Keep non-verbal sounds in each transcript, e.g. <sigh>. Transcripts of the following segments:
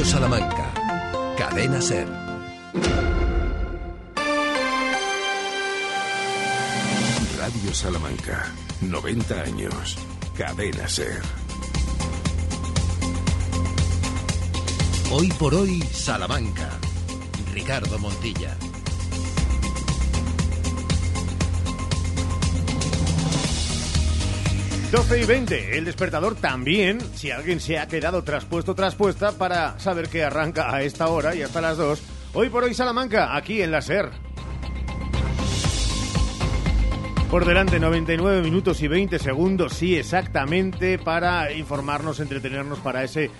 Salamanca, Cadena Ser. Radio Salamanca, 90 años, Cadena Ser. Hoy por hoy, Salamanca. Ricardo Montilla. 12 y 20, el despertador también, si alguien se ha quedado traspuesto, traspuesta, para saber que arranca a esta hora y hasta las 2. Hoy por hoy Salamanca, aquí en la SER. Por delante 99 minutos y 20 segundos, sí, exactamente, para informarnos, entretenernos para ese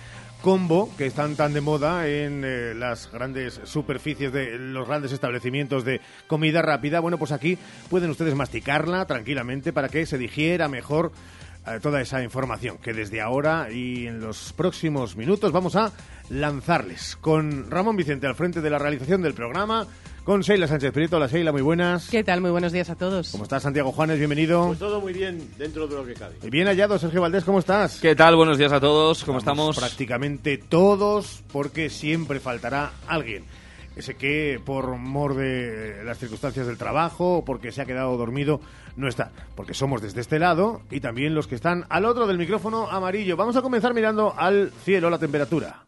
combo que están tan de moda en eh, las grandes superficies de los grandes establecimientos de comida rápida. Bueno, pues aquí pueden ustedes masticarla tranquilamente para que se digiera mejor toda esa información que desde ahora y en los próximos minutos vamos a lanzarles con Ramón Vicente al frente de la realización del programa. Con Sheila Sánchez Prieto. Hola Sheila, muy buenas. ¿Qué tal? Muy buenos días a todos. ¿Cómo estás, Santiago Juanes? Bienvenido. Pues todo muy bien dentro de lo que cabe. Bien hallado, Sergio Valdés, ¿cómo estás? ¿Qué tal? Buenos días a todos, ¿cómo estamos? Prácticamente todos, porque siempre faltará alguien ese que por mor de las circunstancias del trabajo o porque se ha quedado dormido no está, porque somos desde este lado y también los que están al otro del micrófono amarillo. Vamos a comenzar mirando al cielo, la temperatura.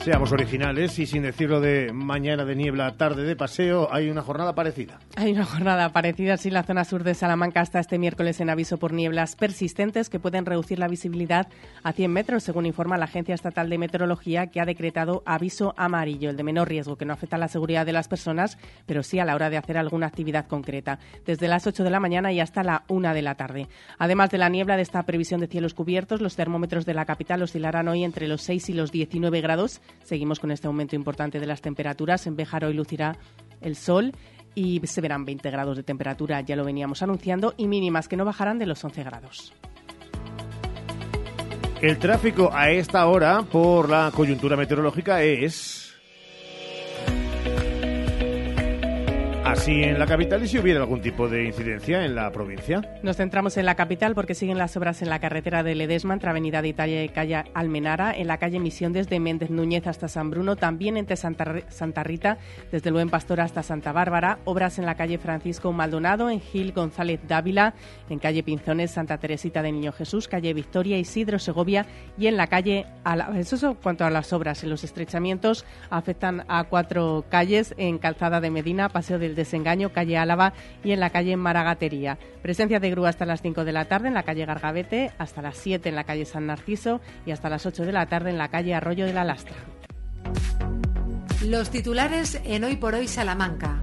Seamos originales y sin decirlo de mañana de niebla, tarde de paseo, hay una jornada parecida. Hay una jornada parecida, sí, la zona sur de Salamanca hasta este miércoles en aviso por nieblas persistentes que pueden reducir la visibilidad a 100 metros, según informa la Agencia Estatal de Meteorología, que ha decretado aviso amarillo, el de menor riesgo, que no afecta a la seguridad de las personas, pero sí a la hora de hacer alguna actividad concreta, desde las 8 de la mañana y hasta la 1 de la tarde. Además de la niebla de esta previsión de cielos cubiertos, los termómetros de la capital oscilarán hoy entre los 6 y los 19 grados Seguimos con este aumento importante de las temperaturas. En Béjar hoy lucirá el sol y se verán 20 grados de temperatura, ya lo veníamos anunciando, y mínimas que no bajarán de los 11 grados. El tráfico a esta hora, por la coyuntura meteorológica, es así en la capital y si hubiera algún tipo de incidencia en la provincia. Nos centramos en la capital porque siguen las obras en la carretera de Ledesma entre Avenida de Italia y calle Almenara, en la calle Misión desde Méndez Núñez hasta San Bruno, también entre Santa, Santa Rita, desde el Buen Pastor hasta Santa Bárbara, obras en la calle Francisco Maldonado, en Gil González Dávila, en calle Pinzones, Santa Teresita de Niño Jesús, calle Victoria, Isidro Segovia y en la calle Eso es cuanto a las obras. En los estrechamientos afectan a cuatro calles en Calzada de Medina, Paseo del Desengaño, calle Álava y en la calle Maragatería. Presencia de grúa hasta las 5 de la tarde en la calle Gargabete, hasta las 7 en la calle San Narciso y hasta las 8 de la tarde en la calle Arroyo de la Lastra. Los titulares en Hoy por Hoy Salamanca.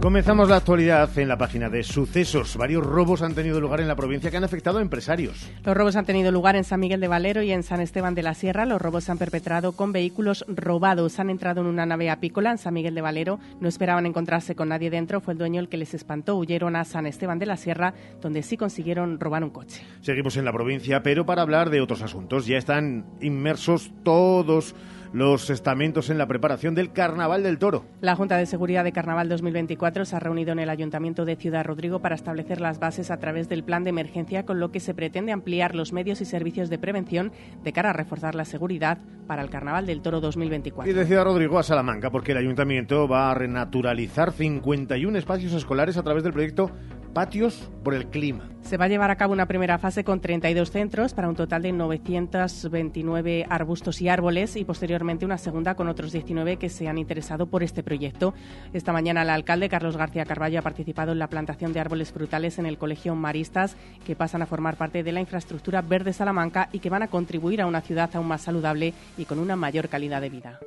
Comenzamos la actualidad en la página de sucesos. Varios robos han tenido lugar en la provincia que han afectado a empresarios. Los robos han tenido lugar en San Miguel de Valero y en San Esteban de la Sierra. Los robos se han perpetrado con vehículos robados. Han entrado en una nave apícola en San Miguel de Valero. No esperaban encontrarse con nadie dentro. Fue el dueño el que les espantó. Huyeron a San Esteban de la Sierra, donde sí consiguieron robar un coche. Seguimos en la provincia, pero para hablar de otros asuntos. Ya están inmersos todos los estamentos en la preparación del Carnaval del Toro. La Junta de Seguridad de Carnaval 2024 se ha reunido en el Ayuntamiento de Ciudad Rodrigo para establecer las bases a través del plan de emergencia, con lo que se pretende ampliar los medios y servicios de prevención de cara a reforzar la seguridad para el Carnaval del Toro 2024. Y de Ciudad Rodrigo a Salamanca, porque el Ayuntamiento va a renaturalizar 51 espacios escolares a través del proyecto patios por el clima. Se va a llevar a cabo una primera fase con 32 centros para un total de 929 arbustos y árboles y posteriormente una segunda con otros 19 que se han interesado por este proyecto. Esta mañana el alcalde Carlos García Carballo ha participado en la plantación de árboles frutales en el Colegio Maristas que pasan a formar parte de la infraestructura verde Salamanca y que van a contribuir a una ciudad aún más saludable y con una mayor calidad de vida.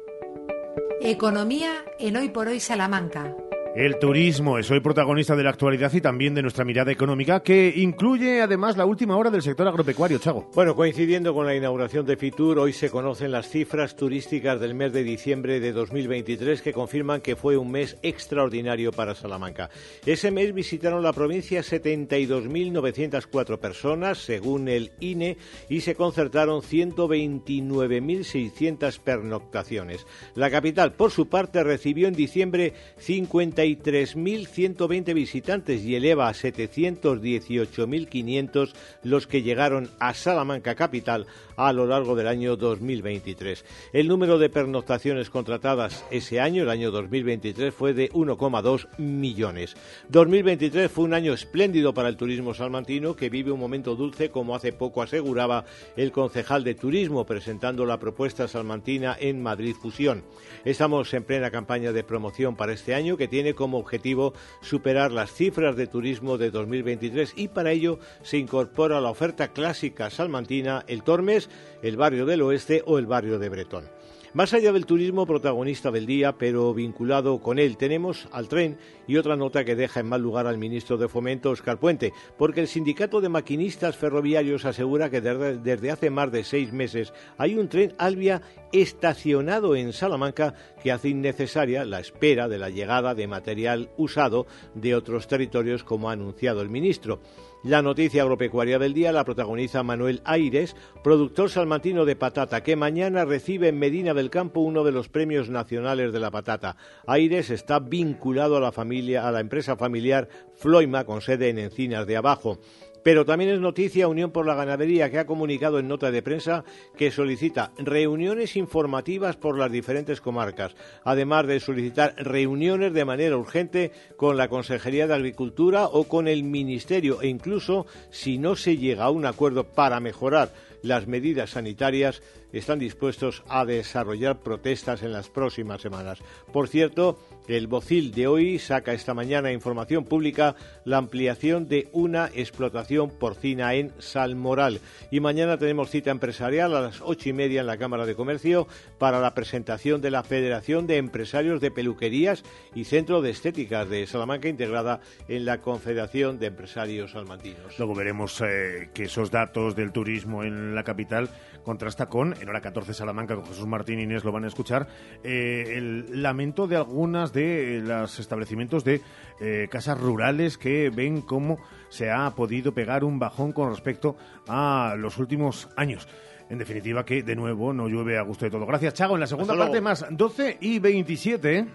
Economía en Hoy por Hoy Salamanca. El turismo es hoy protagonista de la actualidad y también de nuestra mirada económica, que incluye además la última hora del sector agropecuario, Chago. Bueno, coincidiendo con la inauguración de Fitur, hoy se conocen las cifras turísticas del mes de diciembre de 2023 que confirman que fue un mes extraordinario para Salamanca. Ese mes visitaron la provincia 72.904 personas, según el INE, y se concertaron 129.600 pernoctaciones. La capital, por su parte, recibió en diciembre 50 93.120 visitantes y eleva a 718.500 los que llegaron a Salamanca capital a lo largo del año 2023. El número de pernoctaciones contratadas ese año, el año 2023, fue de 1,2 millones. 2023 fue un año espléndido para el turismo salmantino que vive un momento dulce, como hace poco aseguraba el concejal de turismo presentando la propuesta salmantina en Madrid Fusión. Estamos en plena campaña de promoción para este año que tiene como objetivo superar las cifras de turismo de 2023 y para ello se incorpora la oferta clásica salmantina el Tormes, el barrio del Oeste o el barrio de Bretón. Más allá del turismo protagonista del día, pero vinculado con él, tenemos al tren y otra nota que deja en mal lugar al ministro de Fomento, Oscar Puente, porque el sindicato de maquinistas ferroviarios asegura que desde hace más de seis meses hay un tren Albia estacionado en Salamanca que hace innecesaria la espera de la llegada de material usado de otros territorios, como ha anunciado el ministro. La noticia agropecuaria del día la protagoniza Manuel Aires, productor salmantino de patata, que mañana recibe en Medina del Campo uno de los premios nacionales de la patata. Aires está vinculado a la familia, a la empresa familiar Floima, con sede en Encinas de Abajo. Pero también es noticia Unión por la Ganadería, que ha comunicado en nota de prensa que solicita reuniones informativas por las diferentes comarcas, además de solicitar reuniones de manera urgente con la Consejería de Agricultura o con el Ministerio e incluso, si no se llega a un acuerdo para mejorar las medidas sanitarias, están dispuestos a desarrollar protestas en las próximas semanas. Por cierto, el Bocil de hoy saca esta mañana información pública la ampliación de una explotación porcina en Salmoral. Y mañana tenemos cita empresarial a las ocho y media en la Cámara de Comercio para la presentación de la Federación de Empresarios de Peluquerías y Centro de Estéticas de Salamanca, integrada en la Confederación de Empresarios Salmantinos. Luego veremos eh, que esos datos del turismo en la capital contrasta con, en hora 14 Salamanca, con Jesús Martín y Inés lo van a escuchar, eh, el lamento de algunas de eh, los establecimientos de eh, casas rurales que ven cómo se ha podido pegar un bajón con respecto a los últimos años. En definitiva, que de nuevo no llueve a gusto de todo. Gracias, Chago. En la segunda parte, más 12 y 27.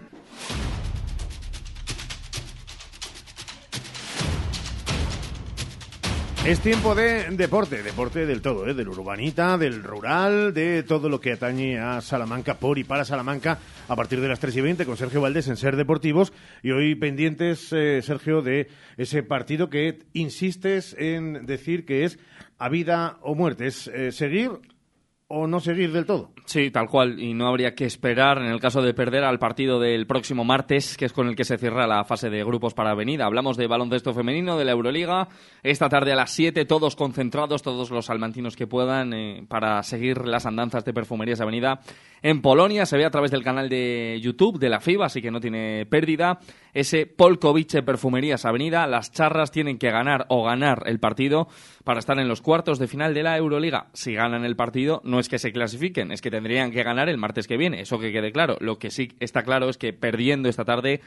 Es tiempo de deporte, deporte del todo, ¿eh? del urbanita, del rural, de todo lo que atañe a Salamanca por y para Salamanca a partir de las 3 y 20 con Sergio Valdés en Ser Deportivos. Y hoy pendientes, eh, Sergio, de ese partido que insistes en decir que es a vida o muerte. Es eh, seguir o no seguir del todo. Sí, tal cual. Y no habría que esperar, en el caso de perder, al partido del próximo martes, que es con el que se cierra la fase de grupos para Avenida. Hablamos de baloncesto femenino, de la Euroliga. Esta tarde a las 7, todos concentrados, todos los salmantinos que puedan, eh, para seguir las andanzas de Perfumerías Avenida en Polonia. Se ve a través del canal de YouTube de la FIBA, así que no tiene pérdida. Ese Polkovice Perfumerías Avenida. Las charras tienen que ganar o ganar el partido para estar en los cuartos de final de la Euroliga. Si ganan el partido, no es que se clasifiquen, es que tendrían que ganar el martes que viene. Eso que quede claro. Lo que sí está claro es que perdiendo esta tarde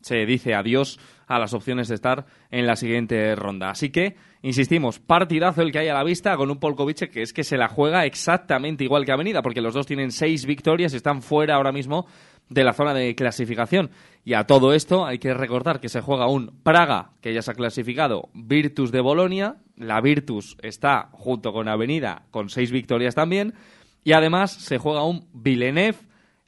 se dice adiós a las opciones de estar en la siguiente ronda. Así que, insistimos, partidazo el que hay a la vista con un Polkovic que es que se la juega exactamente igual que Avenida, porque los dos tienen seis victorias están fuera ahora mismo de la zona de clasificación. Y a todo esto hay que recordar que se juega un Praga, que ya se ha clasificado, Virtus de Bolonia. La Virtus está junto con Avenida con seis victorias también. Y además se juega un Villeneuve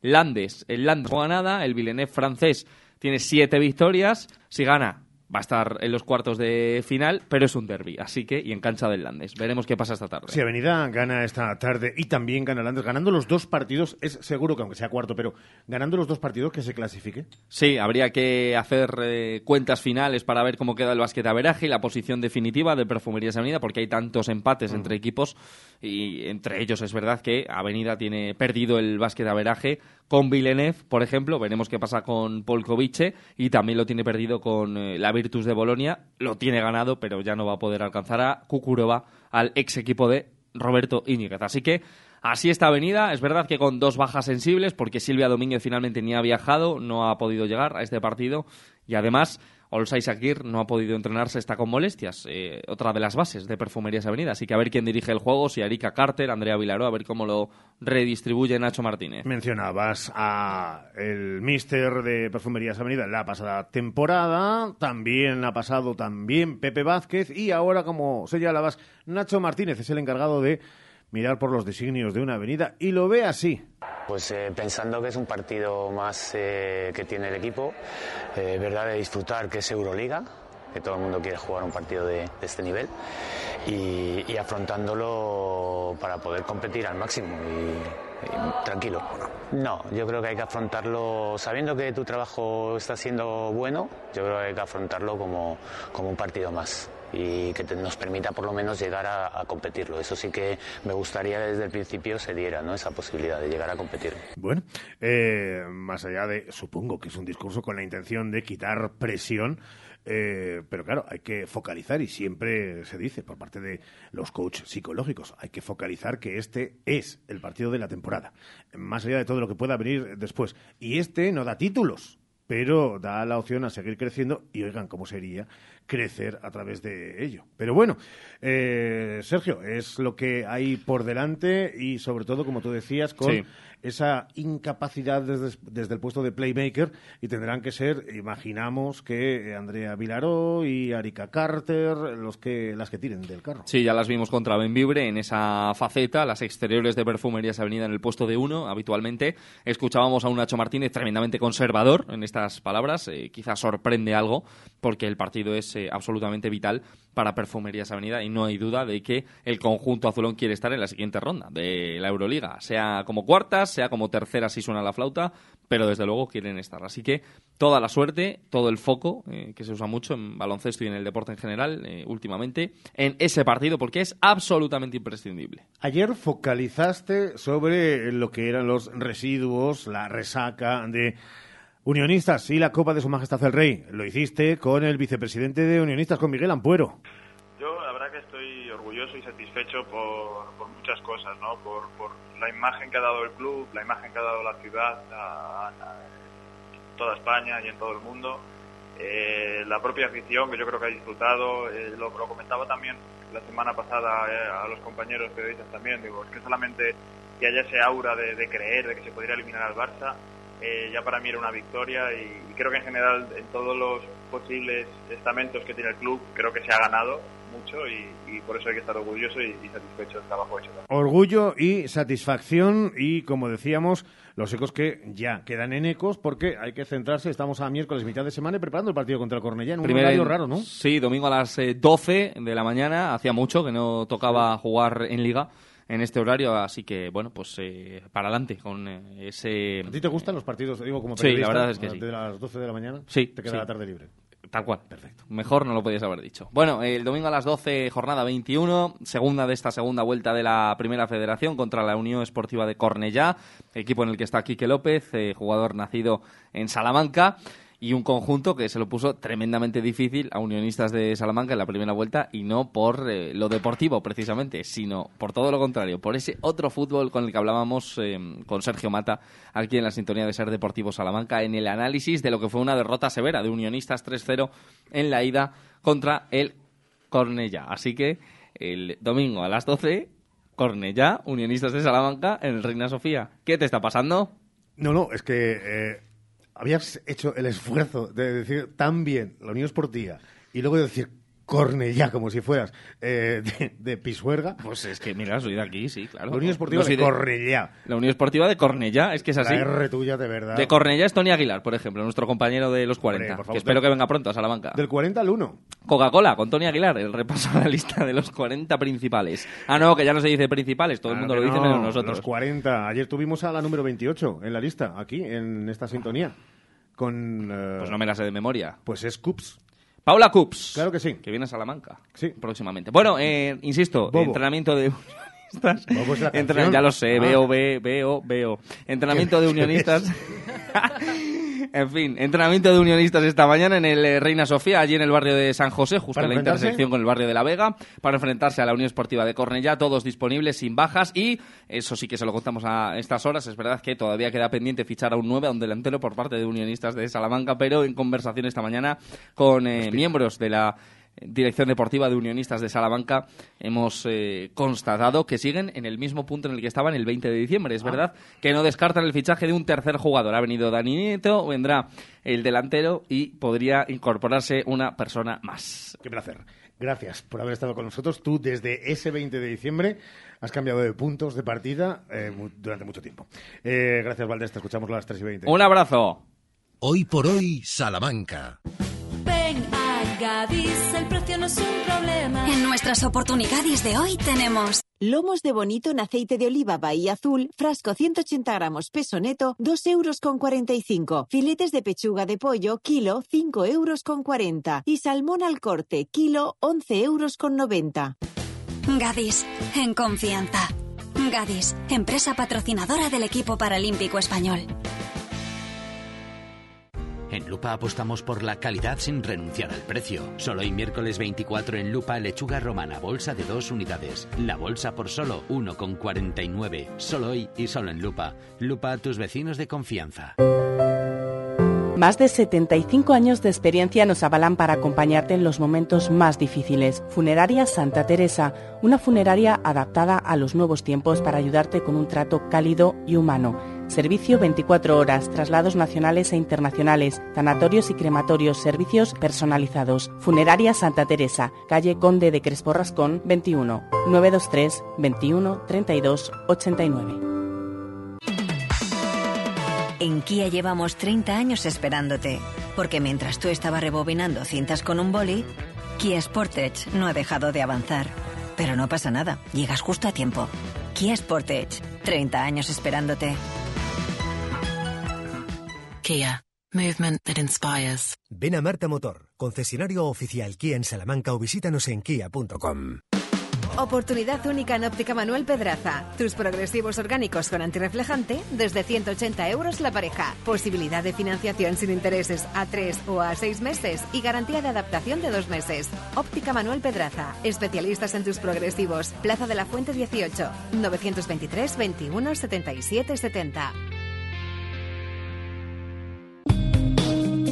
Landes. El Landes no juega nada, el Villeneuve francés tiene siete victorias. Si gana, va a estar en los cuartos de final, pero es un derby, así que y en cancha del Landes. Veremos qué pasa esta tarde. Si Avenida gana esta tarde y también gana Landes, ganando los dos partidos, es seguro que aunque sea cuarto, pero ganando los dos partidos que se clasifique. Sí, habría que hacer eh, cuentas finales para ver cómo queda el básquet averaje y la posición definitiva de Perfumerías Avenida, porque hay tantos empates entre equipos y entre ellos es verdad que Avenida tiene perdido el básquet averaje con Villeneuve, por ejemplo, veremos qué pasa con Polkovice y también lo tiene perdido con eh, la Virtus de Bolonia, lo tiene ganado, pero ya no va a poder alcanzar a Kukurova, al ex equipo de Roberto Íñiguez. Así que así está Avenida, es verdad que con dos bajas sensibles, porque Silvia Domínguez finalmente ni ha viajado, no ha podido llegar a este partido y además Olsay Sakir no ha podido entrenarse, está con molestias. Eh, otra de las bases de Perfumerías Avenida. Así que a ver quién dirige el juego, si Erika Carter, Andrea Vilaró, a ver cómo lo redistribuye Nacho Martínez. Mencionabas a el mister de Perfumerías Avenida en la pasada temporada, también ha pasado también Pepe Vázquez y ahora, como señalabas, Nacho Martínez es el encargado de mirar por los designios de una avenida y lo ve así. Pues eh, pensando que es un partido más eh, que tiene el equipo, eh, verdad de disfrutar que es Euroliga, que todo el mundo quiere jugar un partido de, este nivel y, y, afrontándolo para poder competir al máximo y, tranquilo. No, yo creo que hay que afrontarlo sabiendo que tu trabajo está siendo bueno, yo creo que hay que afrontarlo como, como un partido más y que nos permita por lo menos llegar a, competirlo. Eso sí que me gustaría desde el principio se diera ¿no? esa posibilidad de llegar a competir. Bueno, eh, más allá de, supongo que es un discurso con la intención de quitar presión. Eh, pero claro, hay que focalizar y siempre se dice por parte de los coaches psicológicos, hay que focalizar que este es el partido de la temporada, más allá de todo lo que pueda venir después. Y este no da títulos, pero da la opción a seguir creciendo y oigan cómo sería crecer a través de ello. Pero bueno, eh, Sergio, es lo que hay por delante y sobre todo, como tú decías, con esa incapacidad desde, el puesto de playmaker y tendrán que ser, imaginamos, que Andrea Vilaró y Arika Carter los que, las que tiren del carro. Sí, ya las vimos contra Benvibre en esa faceta, las exteriores de Perfumerías Avenida en el puesto de uno, habitualmente. Escuchábamos a un Nacho Martínez tremendamente conservador en estas palabras, eh, quizás sorprende algo porque el partido es eh, absolutamente vital para Perfumerías Avenida y no hay duda de que el conjunto azulón quiere estar en la siguiente ronda de la Euroliga, sea como cuartas, sea como tercera si suena la flauta, pero desde luego quieren estar. Así que toda la suerte, todo el foco, eh, que se usa mucho en baloncesto y en el deporte en general eh, últimamente, en ese partido porque es absolutamente imprescindible. Ayer focalizaste sobre lo que eran los residuos, la resaca de Unionistas y la Copa de Su Majestad el Rey. Lo hiciste con el vicepresidente de Unionistas, con Miguel Ampuero. Yo la verdad que estoy orgulloso y satisfecho por, muchas cosas, ¿no? Por, la imagen que ha dado el club, la imagen que ha dado la ciudad en toda España y en todo el mundo. Eh, la propia afición que yo creo que ha disfrutado, eh, lo, comentaba también la semana pasada eh, a los compañeros periodistas también, digo, es que solamente que haya ese aura de creer de que se podría eliminar al Barça, eh, ya para mí era una victoria y, creo que en general en todos los posibles estamentos que tiene el club creo que se ha ganado mucho y, por eso hay que estar orgulloso y, satisfecho del trabajo hecho. Orgullo y satisfacción y como decíamos los ecos que ya quedan en ecos porque hay que centrarse, estamos a miércoles mitad de semana y preparando el partido contra el Cornellá en un horario raro, ¿no? Sí, domingo a las 12 eh, de la mañana, hacía mucho que no tocaba jugar en liga en este horario, así que bueno, pues eh, para adelante con eh, ese... ¿A ti te gustan los partidos, digo, como Sí, la verdad es que sí. De las 12 de la mañana, sí, te queda la tarde libre. Tal cual. Perfecto. Mejor no lo podías haber dicho. Bueno, el domingo a las 12, jornada 21, segunda de esta segunda vuelta de la Primera Federación contra la Unión Esportiva de Cornellá, equipo en el que está Quique López, eh, jugador nacido en Salamanca y un conjunto que se lo puso tremendamente difícil a Unionistas de Salamanca en la primera vuelta y no por eh, lo deportivo precisamente, sino por todo lo contrario, por ese otro fútbol con el que hablábamos eh, con Sergio Mata aquí en la sintonía de Ser Deportivo Salamanca en el análisis de lo que fue una derrota severa de Unionistas 3-0 en la ida contra el Cornella. Así que el domingo a las 12 Cornella, Unionistas de Salamanca en el Reina Sofía. ¿Qué te está pasando? No, no, es que eh, habías hecho el esfuerzo de decir tan bien la Unión Esportiva y luego de decir Cornellá, como si fueras eh, de, Pisuerga. Pues es que, mira, soy de aquí, sí, claro. La Unión Esportiva de, Cornellá. La Unión Esportiva de Cornellá, es que es así. La R tuya, de verdad. De Cornellá es Tony Aguilar, por ejemplo, nuestro compañero de los 40, que espero que venga pronto a Salamanca. Del 40 al 1. Coca-Cola, con Tony Aguilar, el repaso a la lista de los 40 principales. Ah, no, que ya no se dice principales, todo el mundo lo dice menos nosotros. Los 40. Ayer tuvimos a la número 28 en la lista, aquí, en esta sintonía. Con, eh, pues no me la sé de memoria. Pues es Cups. Paula Cups. Claro que sí. Que viene a Salamanca. Sí. Próximamente. Bueno, eh, insisto, entrenamiento de <laughs> unionistas. ya lo sé, veo, veo, veo, veo. Entrenamiento de <laughs> unionistas. <laughs> En fin, entrenamiento de unionistas esta mañana en el eh, Reina Sofía, allí en el barrio de San José, justo ¿Para en la intersección con el barrio de La Vega, para enfrentarse a la Unión Esportiva de Cornellá, todos disponibles, sin bajas, y eso sí que se lo contamos a estas horas, es verdad que todavía queda pendiente fichar a un 9, a un delantero por parte de unionistas de Salamanca, pero en conversación esta mañana con eh, miembros de la Dirección Deportiva de Unionistas de Salamanca hemos eh, constatado que siguen en el mismo punto en el que estaban el 20 de diciembre. Es verdad que no descartan el fichaje de un tercer jugador. Ha venido Dani Nieto, vendrá el delantero y podría incorporarse una persona más. Qué placer. Gracias por haber estado con nosotros. Tú, desde ese 20 de diciembre, has cambiado de puntos de partida eh, mu- durante mucho tiempo. Eh, gracias, Valdés. Te escuchamos a las 3 y 20. Un abrazo. Hoy por hoy, Salamanca. Gadis, el precio no es un problema. En nuestras oportunidades de hoy tenemos Lomos de bonito en aceite de oliva Bahía Azul, frasco 180 gramos peso neto, 2 euros con 45. Filetes de pechuga de pollo, kilo, 5 euros con 40. Y salmón al corte, kilo, 11 euros con 90. Gadis, en confianza. Gadis, empresa patrocinadora del equipo paralímpico español. En Lupa apostamos por la calidad sin renunciar al precio. Solo hoy miércoles 24 en Lupa lechuga romana bolsa de dos unidades. La bolsa por solo 1,49. Solo hoy y solo en Lupa. Lupa tus vecinos de confianza. Más de 75 años de experiencia nos avalan para acompañarte en los momentos más difíciles. Funeraria Santa Teresa, una funeraria adaptada a los nuevos tiempos para ayudarte con un trato cálido y humano. Servicio 24 horas, traslados nacionales e internacionales, tanatorios y crematorios, servicios personalizados. Funeraria Santa Teresa, calle Conde de Crespo Rascón 21, 923 21 32 89. En Kia llevamos 30 años esperándote, porque mientras tú estabas rebobinando cintas con un boli, Kia Sportage no ha dejado de avanzar. Pero no pasa nada, llegas justo a tiempo. Kia Sportage, 30 años esperándote. Kia, movement that inspires. Ven a Marta Motor, concesionario oficial Kia en Salamanca o visítanos en kia.com. Oportunidad única en Óptica Manuel Pedraza. Tus progresivos orgánicos con antirreflejante desde 180 euros la pareja. Posibilidad de financiación sin intereses a 3 o a 6 meses y garantía de adaptación de 2 meses. Óptica Manuel Pedraza. Especialistas en tus progresivos. Plaza de la Fuente 18. 923 21 77 70.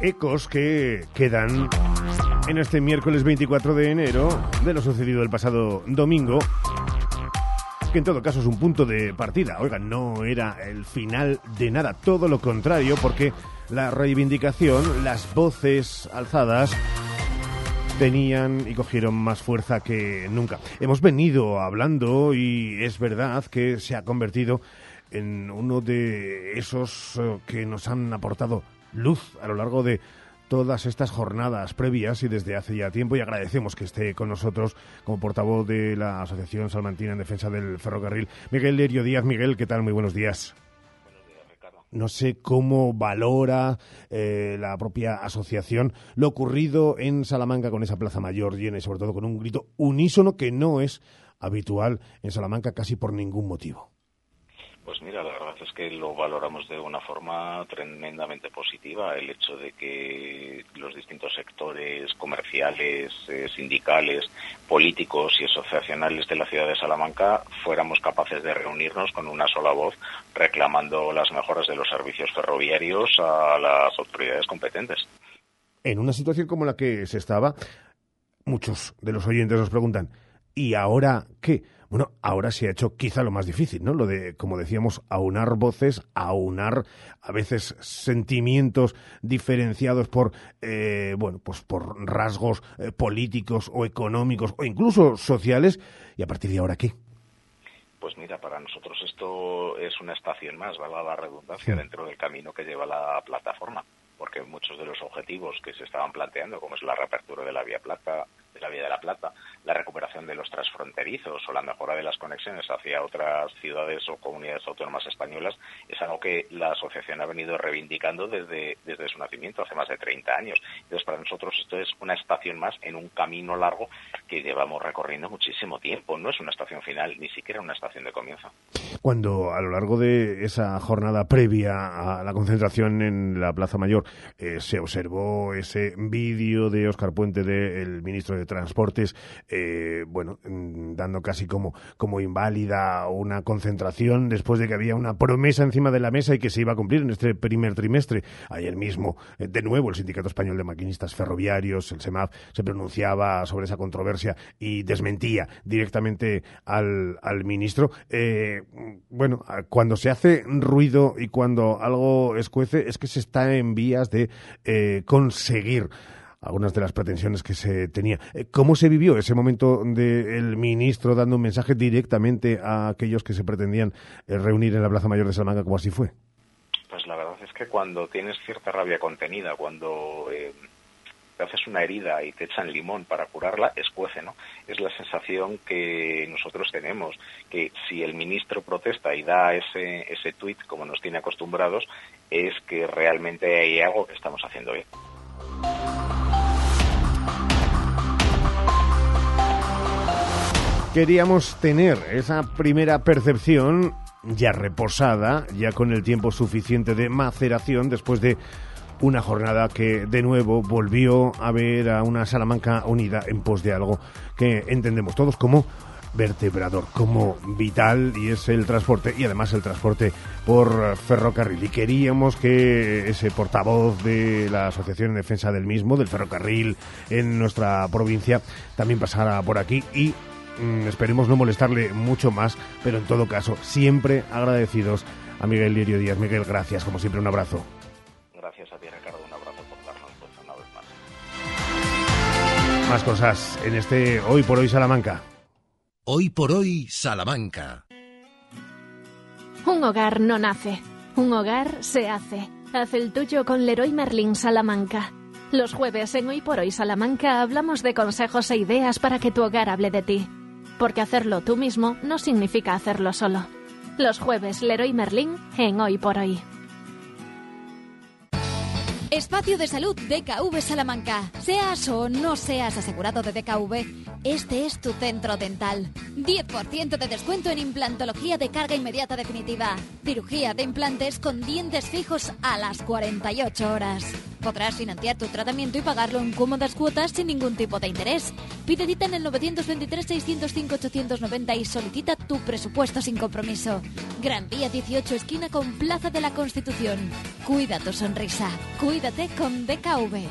Ecos que quedan en este miércoles 24 de enero de lo sucedido el pasado domingo, que en todo caso es un punto de partida. Oigan, no era el final de nada, todo lo contrario, porque la reivindicación, las voces alzadas, tenían y cogieron más fuerza que nunca. Hemos venido hablando y es verdad que se ha convertido en uno de esos eh, que nos han aportado luz a lo largo de todas estas jornadas previas y desde hace ya tiempo y agradecemos que esté con nosotros como portavoz de la Asociación Salmantina en Defensa del Ferrocarril, Miguel Lerio Díaz. Miguel, ¿qué tal? Muy buenos días. No sé cómo valora eh, la propia asociación lo ocurrido en Salamanca con esa plaza mayor llena y sobre todo con un grito unísono que no es habitual en Salamanca casi por ningún motivo. Pues mira, la verdad es que lo valoramos de una forma tremendamente positiva, el hecho de que los distintos sectores comerciales, eh, sindicales, políticos y asociacionales de la ciudad de Salamanca fuéramos capaces de reunirnos con una sola voz reclamando las mejoras de los servicios ferroviarios a las autoridades competentes. En una situación como la que se estaba, muchos de los oyentes nos preguntan, ¿y ahora qué? Bueno, ahora se ha hecho quizá lo más difícil, ¿no? Lo de, como decíamos, aunar voces, aunar a veces sentimientos diferenciados por, eh, bueno, pues por rasgos eh, políticos o económicos o incluso sociales. ¿Y a partir de ahora qué? Pues mira, para nosotros esto es una estación más, valga la redundancia, dentro del camino que lleva la plataforma, porque muchos de los objetivos que se estaban planteando, como es la reapertura de la Vía Plata, la Vía de la Plata, la recuperación de los transfronterizos o la mejora de las conexiones hacia otras ciudades o comunidades autónomas españolas es algo que la asociación ha venido reivindicando desde, desde su nacimiento, hace más de 30 años. Entonces, para nosotros esto es una estación más en un camino largo que llevamos recorriendo muchísimo tiempo. No es una estación final, ni siquiera una estación de comienzo. Cuando a lo largo de esa jornada previa a la concentración en la Plaza Mayor eh, se observó ese vídeo de Óscar Puente, del ministro de Transportes, eh, bueno, mm, dando casi como, como inválida una concentración después de que había una promesa encima de la mesa y que se iba a cumplir en este primer trimestre. Ayer mismo, eh, de nuevo, el Sindicato Español de Maquinistas Ferroviarios, el SEMAF, se pronunciaba sobre esa controversia y desmentía directamente al, al ministro. Eh, bueno, cuando se hace ruido y cuando algo escuece es que se está en vías de conseguir algunas de las pretensiones que se tenía. Eh, ¿Cómo se vivió ese momento del ministro dando un mensaje directamente a aquellos que se pretendían eh, reunir en la Plaza Mayor de Salamanca, como así fue? Pues la verdad es que cuando tienes cierta rabia contenida, cuando eh, te haces una herida y te echan limón para curarla, escuece, ¿no? Es la sensación que nosotros tenemos, que si el ministro protesta y da ese, ese tuit, como nos tiene acostumbrados, es que realmente hay algo que estamos haciendo bien. Queríamos tener esa primera percepción ya reposada, ya con el tiempo suficiente de maceración después de una jornada que de nuevo volvió a ver a una Salamanca unida en pos de algo que entendemos todos como vertebrador, como vital y es el transporte y además el transporte por ferrocarril. Y queríamos que ese portavoz de la Asociación en Defensa del mismo, del ferrocarril en nuestra provincia, también pasara por aquí y esperemos no molestarle mucho más, pero en todo caso, siempre agradecidos a Miguel Lirio Díaz. Miguel, gracias, como siempre, un abrazo. Gracias a ti, Ricardo, un abrazo por darnos una vez más. Más cosas en este Hoy por Hoy Salamanca. Hoy por Hoy Salamanca. Un hogar no nace, un hogar se hace. Haz el tuyo con Leroy Merlin Salamanca. Los jueves en Hoy por Hoy Salamanca hablamos de consejos e ideas para que tu hogar hable de ti porque hacerlo tú mismo no significa hacerlo solo. Los jueves Leroy Merlin en Hoy por Hoy. Espacio de Salud DKV Salamanca. Seas o no seas asegurado de DKV, este es tu centro dental. 10% de descuento en implantología de carga inmediata definitiva. Cirugía de implantes con dientes fijos a las 48 horas. Podrás financiar tu tratamiento y pagarlo en cómodas cuotas sin ningún tipo de interés. Pide cita en el 923-605-890 y solicita tu presupuesto sin compromiso. Gran Vía 18, esquina con Plaza de la Constitución. Cuida tu sonrisa. Cuídate con DKV.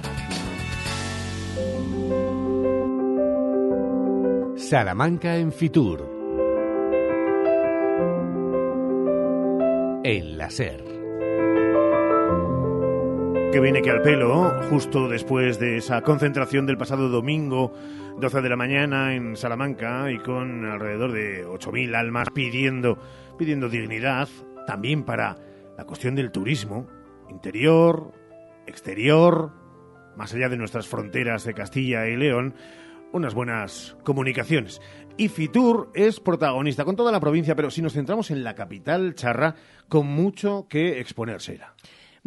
Salamanca en Fitur. En la SER que viene que al pelo, justo después de esa concentración del pasado domingo, 12 de la mañana en Salamanca, y con alrededor de 8.000 almas pidiendo, pidiendo dignidad, también para la cuestión del turismo, interior, exterior, más allá de nuestras fronteras de Castilla y León, unas buenas comunicaciones. Y Fitur es protagonista con toda la provincia, pero si nos centramos en la capital charra, con mucho que exponerse.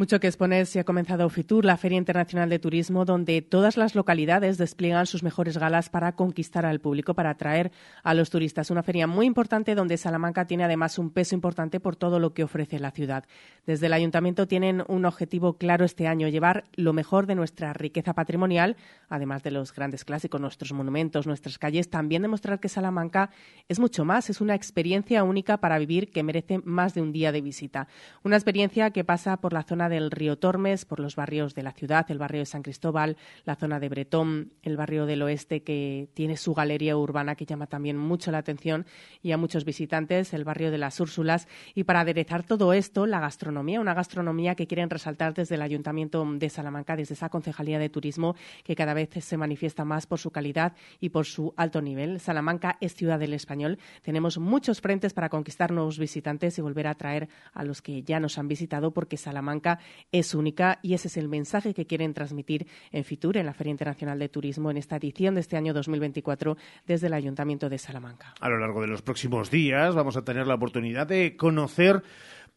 Mucho que exponer si ha comenzado Fitur, la Feria Internacional de Turismo, donde todas las localidades despliegan sus mejores galas para conquistar al público, para atraer a los turistas. Una feria muy importante donde Salamanca tiene además un peso importante por todo lo que ofrece la ciudad. Desde el Ayuntamiento tienen un objetivo claro este año, llevar lo mejor de nuestra riqueza patrimonial, además de los grandes clásicos, nuestros monumentos, nuestras calles, también demostrar que Salamanca es mucho más, es una experiencia única para vivir que merece más de un día de visita. Una experiencia que pasa por la zona del río Tormes, por los barrios de la ciudad, el barrio de San Cristóbal, la zona de Bretón, el barrio del oeste que tiene su galería urbana que llama también mucho la atención y a muchos visitantes, el barrio de las Úrsulas. Y para aderezar todo esto, la gastronomía, una gastronomía que quieren resaltar desde el Ayuntamiento de Salamanca, desde esa Concejalía de Turismo que cada vez se manifiesta más por su calidad y por su alto nivel. Salamanca es ciudad del español. Tenemos muchos frentes para conquistar nuevos visitantes y volver a atraer a los que ya nos han visitado porque Salamanca es única y ese es el mensaje que quieren transmitir en Fitur, en la Feria Internacional de Turismo, en esta edición de este año 2024 desde el Ayuntamiento de Salamanca. A lo largo de los próximos días vamos a tener la oportunidad de conocer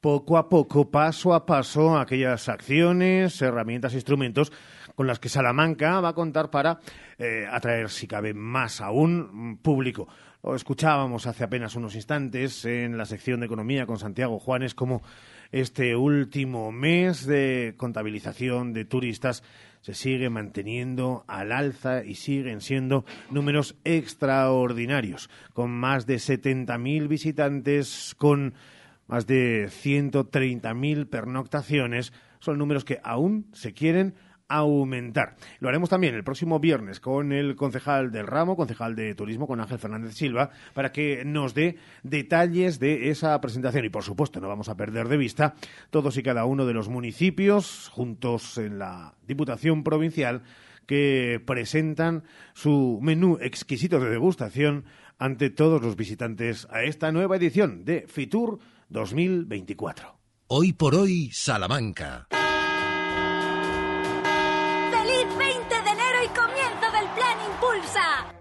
poco a poco, paso a paso, aquellas acciones, herramientas, instrumentos con las que Salamanca va a contar para eh, atraer, si cabe, más aún público. Lo escuchábamos hace apenas unos instantes en la sección de Economía con Santiago Juanes, como este último mes de contabilización de turistas se sigue manteniendo al alza y siguen siendo números extraordinarios, con más de 70.000 visitantes, con más de 130.000 pernoctaciones. Son números que aún se quieren aumentar. Lo haremos también el próximo viernes con el concejal del ramo, concejal de turismo, con Ángel Fernández Silva, para que nos dé detalles de esa presentación. Y por supuesto, no vamos a perder de vista todos y cada uno de los municipios juntos en la Diputación Provincial que presentan su menú exquisito de degustación ante todos los visitantes a esta nueva edición de Fitur 2024. Hoy por hoy, Salamanca.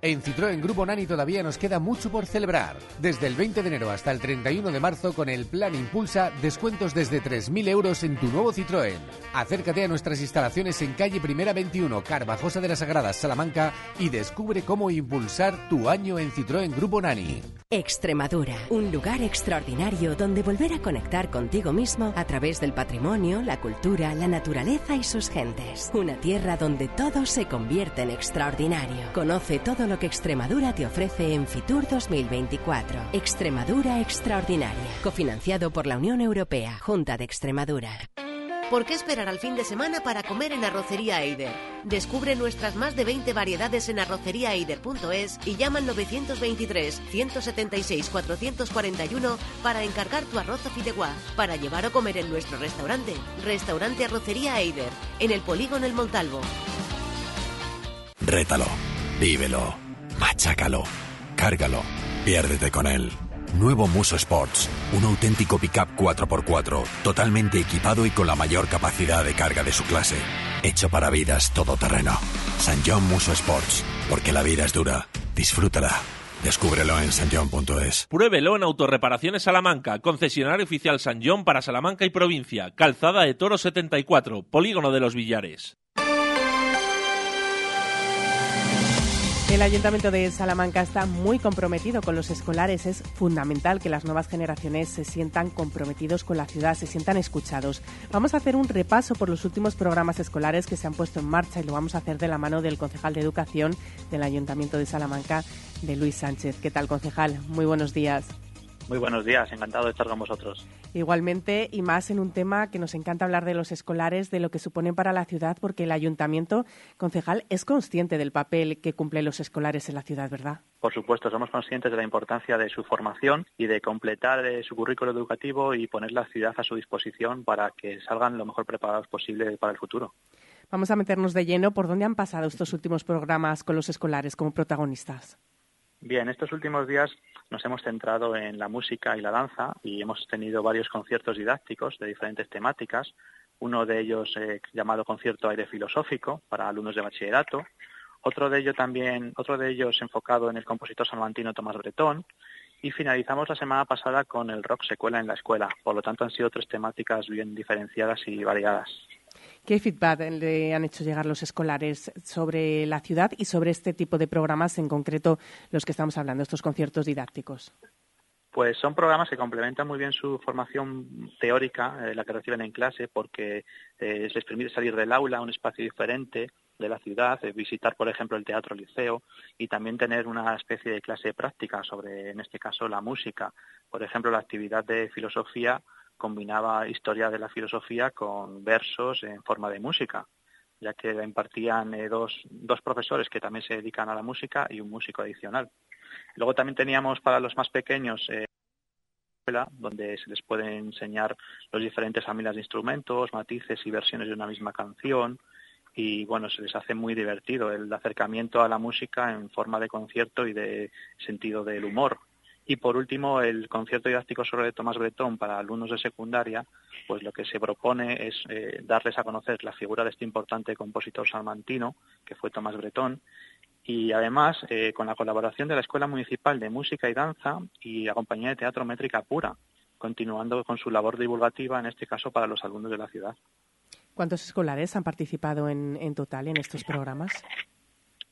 En Citroën Grupo Nani todavía nos queda mucho por celebrar. Desde el 20 de enero hasta el 31 de marzo con el Plan Impulsa, descuentos desde 3.000 euros en tu nuevo Citroën. Acércate a nuestras instalaciones en calle Primera 21, Carvajosa de las Sagradas, Salamanca y descubre cómo impulsar tu año en Citroën Grupo Nani. Extremadura, un lugar extraordinario donde volver a conectar contigo mismo a través del patrimonio, la cultura, la naturaleza y sus gentes. Una tierra donde todo se convierte en extraordinario. Conoce todo lo que Extremadura te ofrece en Fitur 2024. Extremadura Extraordinaria, cofinanciado por la Unión Europea, Junta de Extremadura. ¿Por qué esperar al fin de semana para comer en Arrocería Eider? Descubre nuestras más de 20 variedades en arroceriaeider.es y llama al 923 176 441 para encargar tu arroz a fideuá para llevar o comer en nuestro restaurante. Restaurante Arrocería Eider, en el Polígono El Montalvo. Rétalo, vívelo, machácalo, cárgalo, piérdete con él. Nuevo Muso Sports, un auténtico pickup 4x4, totalmente equipado y con la mayor capacidad de carga de su clase. Hecho para vidas todoterreno. San John Muso Sports, porque la vida es dura. Disfrútala. Descúbrelo en sanjon.es. Pruébelo en Autorreparaciones Salamanca, concesionario oficial San John para Salamanca y provincia, Calzada de Toro 74, Polígono de los Villares. El Ayuntamiento de Salamanca está muy comprometido con los escolares. Es fundamental que las nuevas generaciones se sientan comprometidos con la ciudad, se sientan escuchados. Vamos a hacer un repaso por los últimos programas escolares que se han puesto en marcha y lo vamos a hacer de la mano del concejal de Educación del Ayuntamiento de Salamanca, de Luis Sánchez. ¿Qué tal, concejal? Muy buenos días. Muy buenos días, encantado de estar con vosotros. Igualmente, y más en un tema que nos encanta hablar de los escolares, de lo que suponen para la ciudad, porque el ayuntamiento concejal es consciente del papel que cumplen los escolares en la ciudad, ¿verdad? Por supuesto, somos conscientes de la importancia de su formación y de completar eh, su currículo educativo y poner la ciudad a su disposición para que salgan lo mejor preparados posible para el futuro. Vamos a meternos de lleno por dónde han pasado estos últimos programas con los escolares como protagonistas. Bien, estos últimos días nos hemos centrado en la música y la danza y hemos tenido varios conciertos didácticos de diferentes temáticas. Uno de ellos eh, llamado concierto aire filosófico para alumnos de bachillerato. Otro de ellos también, otro de ellos enfocado en el compositor salmantino Tomás Bretón. Y finalizamos la semana pasada con el rock secuela en la escuela. Por lo tanto, han sido tres temáticas bien diferenciadas y variadas. ¿Qué feedback le han hecho llegar los escolares sobre la ciudad y sobre este tipo de programas, en concreto los que estamos hablando, estos conciertos didácticos? Pues son programas que complementan muy bien su formación teórica, eh, la que reciben en clase, porque eh, les permite salir del aula a un espacio diferente de la ciudad, eh, visitar, por ejemplo, el teatro liceo y también tener una especie de clase práctica sobre, en este caso, la música. Por ejemplo, la actividad de filosofía combinaba historia de la filosofía con versos en forma de música, ya que la impartían eh, dos, dos profesores que también se dedican a la música y un músico adicional. Luego también teníamos para los más pequeños eh, donde se les puede enseñar los diferentes familias de instrumentos, matices y versiones de una misma canción y bueno, se les hace muy divertido el acercamiento a la música en forma de concierto y de sentido del humor. Y por último, el concierto didáctico sobre Tomás Bretón para alumnos de secundaria, pues lo que se propone es eh, darles a conocer la figura de este importante compositor salmantino, que fue Tomás Bretón, y además eh, con la colaboración de la Escuela Municipal de Música y Danza y la Compañía de Teatro Métrica Pura, continuando con su labor divulgativa, en este caso para los alumnos de la ciudad. ¿Cuántos escolares han participado en, total en estos programas?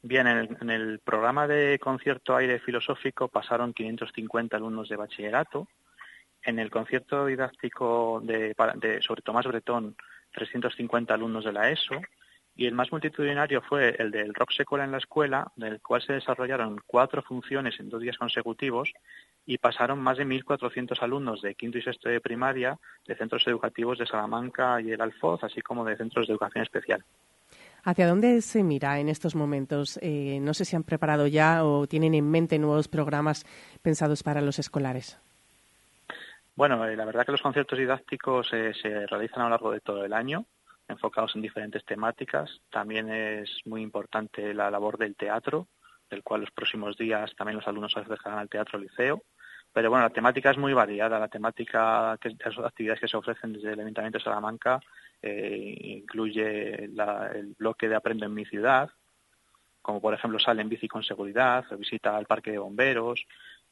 Bien, en el, programa de concierto aire filosófico pasaron 550 alumnos de bachillerato. En el concierto didáctico de, sobre Tomás Bretón, 350 alumnos de la ESO y el más multitudinario fue el del rock secular en la escuela, del cual se desarrollaron cuatro funciones en dos días consecutivos y pasaron más de 1.400 alumnos de quinto y sexto de primaria de centros educativos de Salamanca y el Alfoz, así como de centros de educación especial. ¿Hacia dónde se mira en estos momentos? Eh, no sé si han preparado ya o tienen en mente nuevos programas pensados para los escolares. Bueno, eh, la verdad que los conciertos didácticos eh, se realizan a lo largo de todo el año enfocados en diferentes temáticas. También es muy importante la labor del teatro, del cual los próximos días también los alumnos se acercarán al teatro liceo. Pero bueno, la temática es muy variada. La temática, que, las actividades que se ofrecen desde el Ayuntamiento de Salamanca eh, incluye el bloque de Aprendo en mi ciudad, como por ejemplo sale en bici con seguridad, visita al parque de bomberos,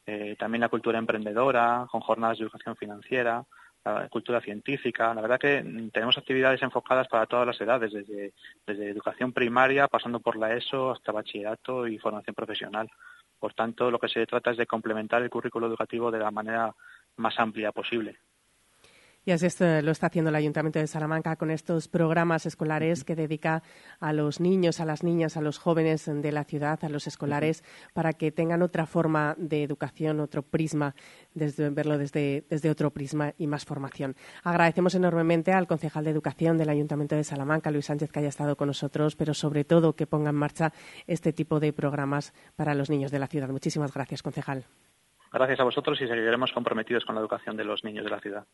eh, también la cultura emprendedora, con jornadas de educación financiera, la cultura científica. La verdad que tenemos actividades enfocadas para todas las edades, desde, desde educación primaria, pasando por la ESO hasta bachillerato y formación profesional. Por tanto, lo que se trata es de complementar el currículo educativo de la manera más amplia posible. Y así esto lo está haciendo el Ayuntamiento de Salamanca con estos programas escolares que dedica a los niños, a las niñas, a los jóvenes de la ciudad, a los escolares, para que tengan otra forma de educación, otro prisma, desde, verlo desde, desde otro prisma y más formación. Agradecemos enormemente al concejal de Educación del Ayuntamiento de Salamanca, Luis Sánchez, que haya estado con nosotros, pero sobre todo que ponga en marcha este tipo de programas para los niños de la ciudad. Muchísimas gracias, concejal. Gracias a vosotros y seguiremos comprometidos con la educación de los niños de la ciudad.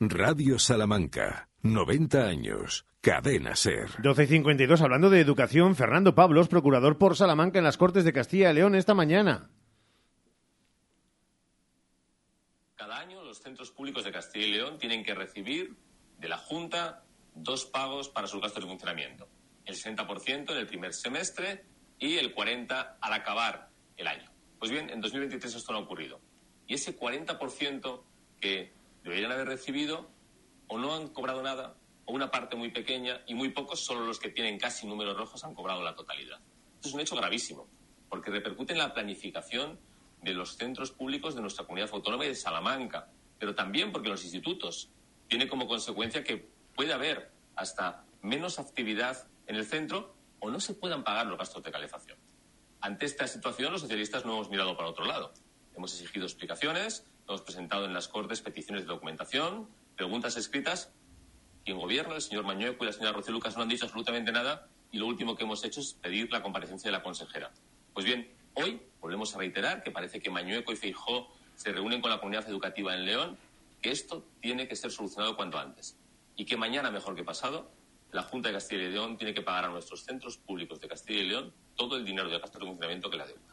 Radio Salamanca, 90 años, cadena ser. 12 y 52, hablando de educación, Fernando Pablos, procurador por Salamanca en las Cortes de Castilla y León esta mañana. Cada año los centros públicos de Castilla y León tienen que recibir de la Junta dos pagos para sus gastos de funcionamiento. El 60% en el primer semestre y el 40% al acabar el año. Pues bien, en 2023 esto no ha ocurrido. Y ese 40% que deberían haber recibido o no han cobrado nada o una parte muy pequeña y muy pocos, solo los que tienen casi números rojos, han cobrado la totalidad. Esto es un hecho gravísimo, porque repercute en la planificación de los centros públicos de nuestra comunidad autónoma y de Salamanca, pero también porque los institutos tiene como consecuencia que puede haber hasta menos actividad en el centro o no se puedan pagar los gastos de calefacción. Ante esta situación, los socialistas no hemos mirado para otro lado. Hemos exigido explicaciones, Hemos presentado en las Cortes peticiones de documentación, preguntas escritas. Quien gobierna, el señor Mañueco y la señora Rocío Lucas, no han dicho absolutamente nada y lo último que hemos hecho es pedir la comparecencia de la consejera. Pues bien, hoy volvemos a reiterar que parece que Mañueco y Feijó se reúnen con la comunidad educativa en León, que esto tiene que ser solucionado cuanto antes y que mañana, mejor que pasado, la Junta de Castilla y León tiene que pagar a nuestros centros públicos de Castilla y León todo el dinero de gasto de funcionamiento que la deuda.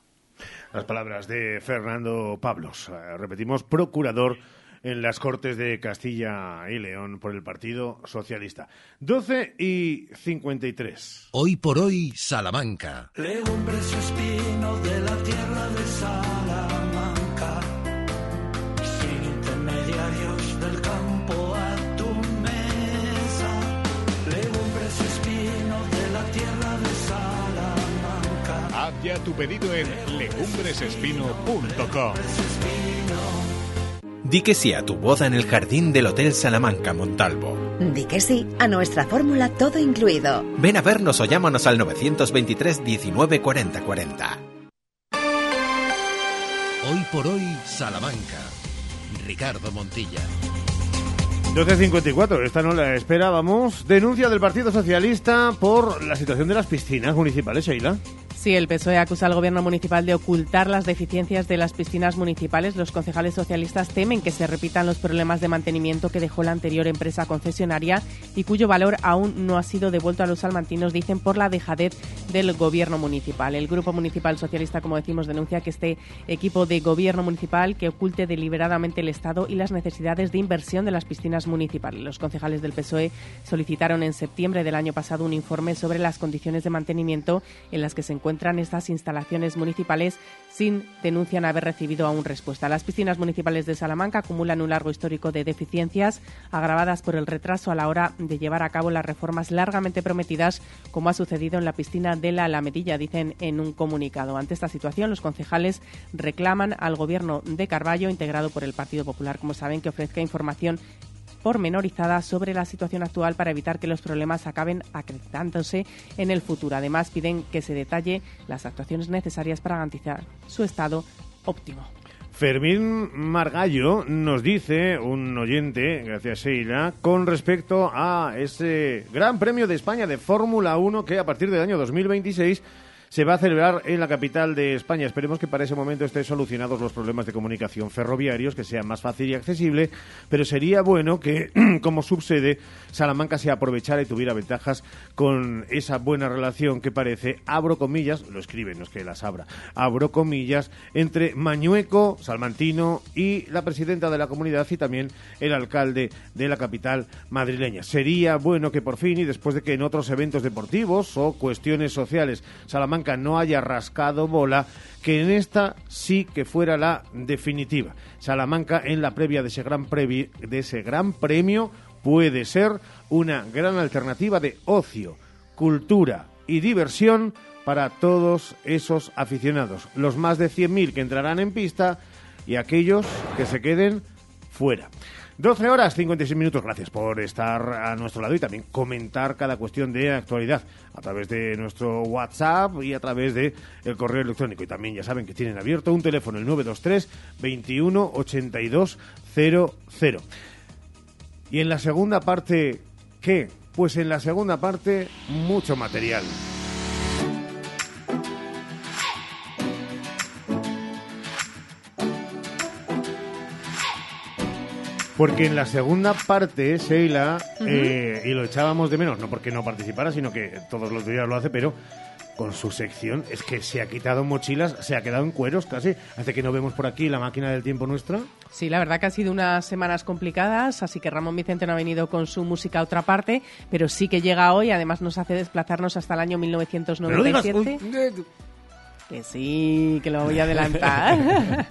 Las palabras de Fernando Pablos, eh, repetimos, procurador en las Cortes de Castilla y León por el Partido Socialista. 12 y 53. Hoy por hoy, Salamanca. Legumbres espino de la tierra de Salamanca, Ya tu pedido en legumbresespino.com. Di que sí a tu boda en el jardín del Hotel Salamanca Montalvo. Di que sí a nuestra fórmula todo incluido. Ven a vernos o llámanos al 923 19 40 40. Hoy por hoy, Salamanca. Ricardo Montilla. 12.54, esta no la esperábamos. Denuncia del Partido Socialista por la situación de las piscinas municipales, Sheila. Sí, el PSOE acusa al gobierno municipal de ocultar las deficiencias de las piscinas municipales. Los concejales socialistas temen que se repitan los problemas de mantenimiento que dejó la anterior empresa concesionaria y cuyo valor aún no ha sido devuelto a los salmantinos, dicen, por la dejadez del gobierno municipal. El Grupo Municipal Socialista, como decimos, denuncia que este equipo de gobierno municipal que oculte deliberadamente el Estado y las necesidades de inversión de las piscinas municipales. Los concejales del PSOE solicitaron en septiembre del año pasado un informe sobre las condiciones de mantenimiento en las que se encuentra encuentran estas instalaciones municipales sin denuncian haber recibido aún respuesta. Las piscinas municipales de Salamanca acumulan un largo histórico de deficiencias agravadas por el retraso a la hora de llevar a cabo las reformas largamente prometidas, como ha sucedido en la piscina de la Alamedilla, dicen en un comunicado. Ante esta situación, los concejales reclaman al gobierno de Carballo, integrado por el Partido Popular, como saben, que ofrezca información pormenorizada sobre la situación actual para evitar que los problemas acaben acreditándose en el futuro. Además, piden que se detalle las actuaciones necesarias para garantizar su estado óptimo. Fermín Margallo nos dice, un oyente, gracias Sheila, con respecto a ese Gran Premio de España de Fórmula 1 que a partir del año 2026 se va a celebrar en la capital de España. Esperemos que para ese momento estén solucionados los problemas de comunicación ferroviarios, que sea más fácil y accesible, pero sería bueno que <clears throat> como subsede Salamanca se aprovechara y tuviera ventajas con esa buena relación que parece, abro comillas, lo escriben, no es que las abra, abro comillas, entre Mañueco, Salmantino y la presidenta de la comunidad y también el alcalde de la capital madrileña. Sería bueno que por fin y después de que en otros eventos deportivos o cuestiones sociales Salamanca no haya rascado bola, que en esta sí que fuera la definitiva. Salamanca en la previa de ese gran, de ese gran premio puede ser una gran alternativa de ocio, cultura y diversión para todos esos aficionados, los más de 100.000 que entrarán en pista y aquellos que se queden fuera. 12 horas 56 minutos. Gracias por estar a nuestro lado y también comentar cada cuestión de actualidad a través de nuestro WhatsApp y a través de el correo electrónico. Y también ya saben que tienen abierto un teléfono el 923 21 82 00. Y en la segunda parte, ¿qué? Pues en la segunda parte, mucho material. Porque en la segunda parte, Sheila, eh, y lo echábamos de menos, no porque no participara, sino que todos los días lo hace, pero con su sección es que se ha quitado mochilas, se ha quedado en cueros casi. Hace que no vemos por aquí la máquina del tiempo nuestra. Sí, la verdad que ha sido unas semanas complicadas, así que Ramón Vicente no ha venido con su música a otra parte, pero sí que llega hoy, además nos hace desplazarnos hasta el año 1997. que sí, que lo voy a <laughs> adelantar.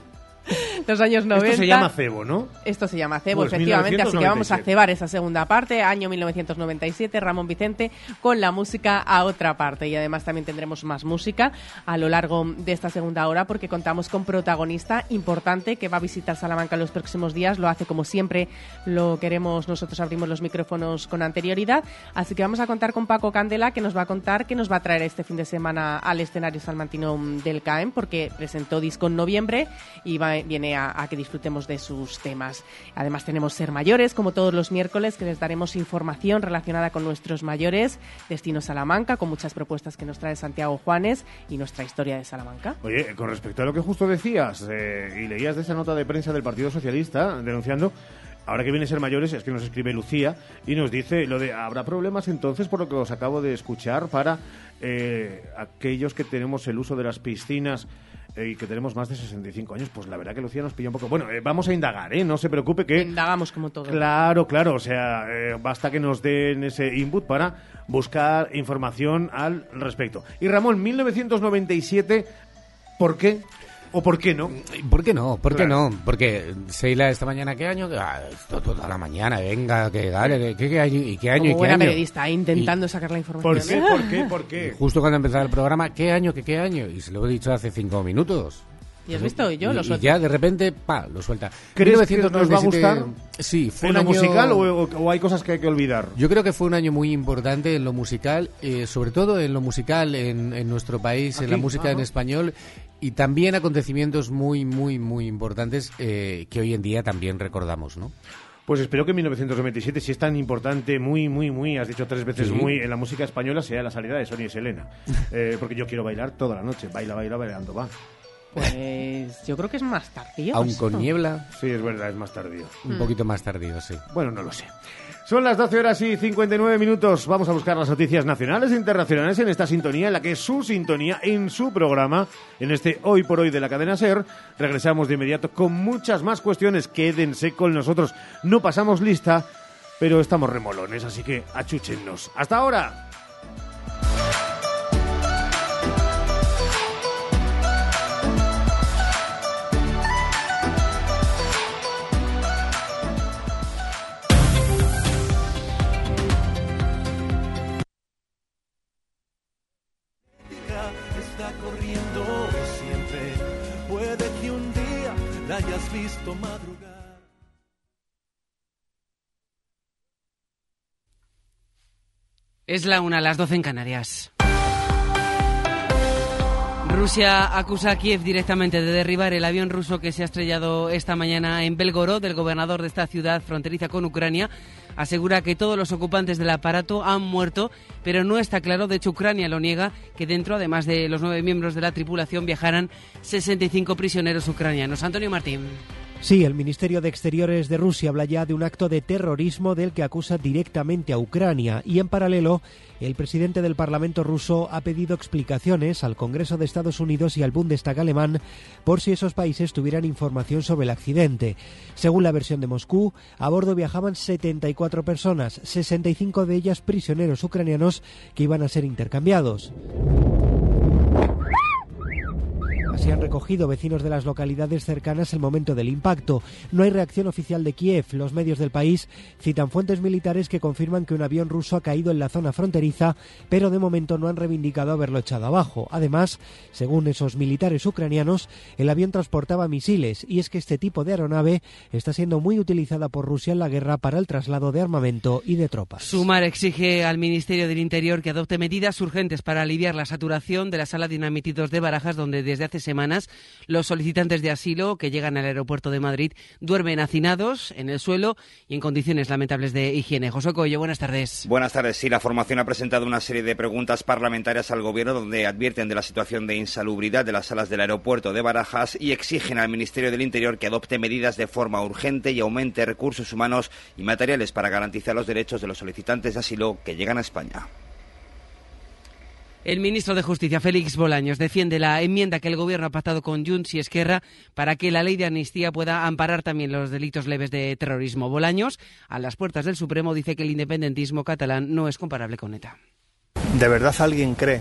<laughs> los años 90. Esto se llama cebo, ¿no? Esto se llama cebo, pues efectivamente. Así que vamos a cebar esa segunda parte, año 1997, Ramón Vicente, con la música a otra parte. Y además también tendremos más música a lo largo de esta segunda hora, porque contamos con protagonista importante que va a visitar Salamanca en los próximos días. Lo hace como siempre, lo queremos, nosotros abrimos los micrófonos con anterioridad. Así que vamos a contar con Paco Candela, que nos va a contar qué nos va a traer este fin de semana al escenario salmantino del CAEM, porque presentó disco en noviembre y va viene a, que disfrutemos de sus temas. Además tenemos Ser Mayores, como todos los miércoles, que les daremos información relacionada con nuestros mayores, Destino Salamanca, con muchas propuestas que nos trae Santiago Juanes y nuestra historia de Salamanca. Oye, con respecto a lo que justo decías eh, y leías de esa nota de prensa del Partido Socialista denunciando ahora que viene a ser mayores, es que nos escribe Lucía y nos dice lo de habrá problemas entonces por lo que os acabo de escuchar para eh, aquellos que tenemos el uso de las piscinas eh, y que tenemos más de 65 años, pues la verdad que Lucía nos pilla un poco. Bueno, eh, vamos a indagar, ¿eh? No se preocupe que. Indagamos como todo. Claro, claro. O sea, eh, basta que nos den ese input para buscar información al respecto. Y Ramón, 1997, ¿por qué? ¿O por qué no? ¿Por qué no? ¿Por qué no? Porque Seila esta mañana, ¿qué año? Ah, toda la mañana, venga, que dale, ¿qué, año? ¿Y qué año? Como ¿y qué año? periodista, intentando sacar la información. ¿Por qué? ¿Por qué? <laughs> ¿Por qué? Justo cuando empezaba el programa, ¿qué año? ¿Qué, qué año? Y se lo he dicho hace cinco minutos. ¿Y has visto? Y yo lo suelto. Y ya de repente, pa, lo suelta. ¿Crees que nos va a gustar? Sí, fue ¿En un lo año... musical o, o, hay cosas que hay que olvidar? Yo creo que fue un año muy importante en lo musical, eh, sobre todo en lo musical en, en nuestro país, ¿Aquí? en la música Ajá. en español y también acontecimientos muy, muy, muy importantes eh, que hoy en día también recordamos, ¿no? Pues espero que 1997, si es tan importante, muy, muy, muy, has dicho tres veces Sí. muy, en la música española, sea la salida de Sonia y Selena. <laughs> Eh, porque yo quiero bailar toda la noche. Baila, baila, bailando, va. Pues yo creo que es más tardío. Aún con niebla, Sí, es verdad, es más tardío. un poquito más tardío, sí. Bueno, no lo sé. Son las 12 horas y 59 minutos. Vamos a buscar las noticias nacionales e internacionales en esta sintonía, en la que es su sintonía en su programa, en este Hoy por Hoy de la cadena Ser. Regresamos de inmediato con muchas más cuestiones. Quédense con nosotros. No pasamos lista, pero estamos remolones, así que achúchennos. ¡Hasta ahora! Es la una, las 12 en Canarias. Rusia acusa a Kiev directamente de derribar el avión ruso que se ha estrellado esta mañana en Belgorod. El gobernador de esta ciudad fronteriza con Ucrania asegura que todos los ocupantes del aparato han muerto, pero no está claro, de hecho Ucrania lo niega, que dentro, además de los nueve miembros de la tripulación, viajaran 65 prisioneros ucranianos. Antonio Martín. Sí, el Ministerio de Exteriores de Rusia habla ya de un acto de terrorismo del que acusa directamente a Ucrania y en paralelo el presidente del Parlamento ruso ha pedido explicaciones al Congreso de Estados Unidos y al Bundestag alemán por si esos países tuvieran información sobre el accidente. Según la versión de Moscú, a bordo viajaban 74 personas, 65 de ellas prisioneros ucranianos que iban a ser intercambiados. Así han recogido vecinos de las localidades cercanas el momento del impacto. No hay reacción oficial de Kiev. Los medios del país citan fuentes militares que confirman que un avión ruso ha caído en la zona fronteriza, pero de momento no han reivindicado haberlo echado abajo. Además, según esos militares ucranianos, el avión transportaba misiles y es que este tipo de aeronave está siendo muy utilizada por Rusia en la guerra para el traslado de armamento y de tropas. Sumar exige al Ministerio del Interior que adopte medidas urgentes para aliviar la saturación de la sala de inadmitidos de Barajas, donde desde hace semanas los solicitantes de asilo que llegan al aeropuerto de Madrid duermen hacinados en el suelo y en condiciones lamentables de higiene. José Coello, buenas tardes. Buenas tardes. Sí, la formación ha presentado una serie de preguntas parlamentarias al Gobierno donde advierten de la situación de insalubridad de las salas del aeropuerto de Barajas y exigen al Ministerio del Interior que adopte medidas de forma urgente y aumente recursos humanos y materiales para garantizar los derechos de los solicitantes de asilo que llegan a España. El ministro de Justicia, Félix Bolaños, defiende la enmienda que el Gobierno ha pactado con Junts y Esquerra para que la ley de amnistía pueda amparar también los delitos leves de terrorismo. Bolaños, a las puertas del Supremo, dice que el independentismo catalán no es comparable con ETA. ¿De verdad alguien cree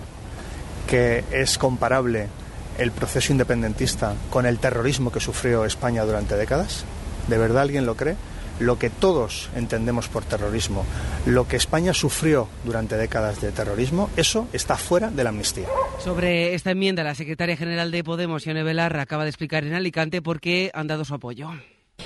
que es comparable el proceso independentista con el terrorismo que sufrió España durante décadas? ¿De verdad alguien lo cree? Lo que todos entendemos por terrorismo, lo que España sufrió durante décadas de terrorismo, eso está fuera de la amnistía. Sobre esta enmienda, la secretaria general de Podemos, Ione Belarra, acaba de explicar en Alicante por qué han dado su apoyo.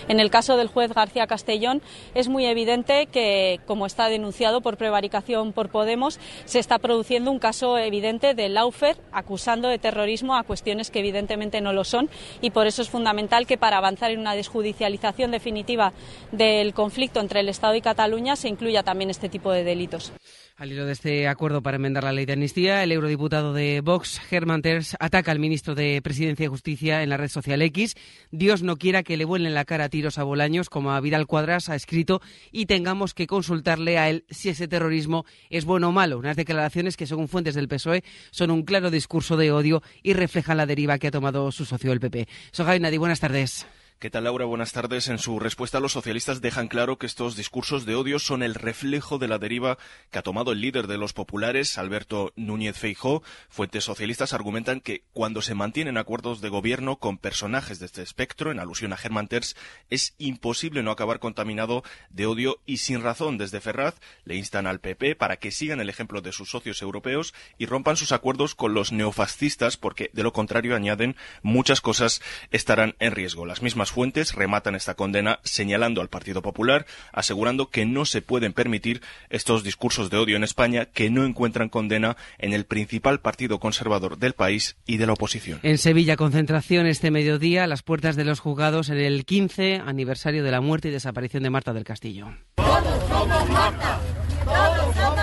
En el caso del juez García Castellón es muy evidente que, como está denunciado por prevaricación por Podemos, se está produciendo un caso evidente de Laufer acusando de terrorismo a cuestiones que evidentemente no lo son y por eso es fundamental que para avanzar en una desjudicialización definitiva del conflicto entre el Estado y Cataluña se incluya también este tipo de delitos. Al hilo de este acuerdo para enmendar la ley de amnistía, el eurodiputado de Vox, Germán Terz, ataca al ministro de Presidencia y Justicia en la red social X. Dios no quiera que le vuelen la cara tiros a Bolaños, como a Vidal Cuadras ha escrito, y tengamos que consultarle a él si ese terrorismo es bueno o malo. Unas declaraciones que, según fuentes del PSOE, son un claro discurso de odio y reflejan la deriva que ha tomado su socio el PP. Sohay Nadi, buenas tardes. ¿Qué tal, Laura? Buenas tardes. En su respuesta, los socialistas dejan claro que estos discursos de odio son el reflejo de la deriva que ha tomado el líder de los populares, Alberto Núñez Feijó. Fuentes socialistas argumentan que cuando se mantienen acuerdos de gobierno con personajes de este espectro, en alusión a Germán Terz, es imposible no acabar contaminado de odio y sin razón. Desde Ferraz le instan al PP para que sigan el ejemplo de sus socios europeos y rompan sus acuerdos con los neofascistas, porque de lo contrario, añaden, muchas cosas estarán en riesgo. Las mismas mismas fuentes rematan esta condena señalando al Partido Popular, asegurando que no se pueden permitir estos discursos de odio en España que no encuentran condena en el principal partido conservador del país y de la oposición. En Sevilla, concentración este mediodía a las puertas de los juzgados en el 15 aniversario de la muerte y desaparición de Marta del Castillo.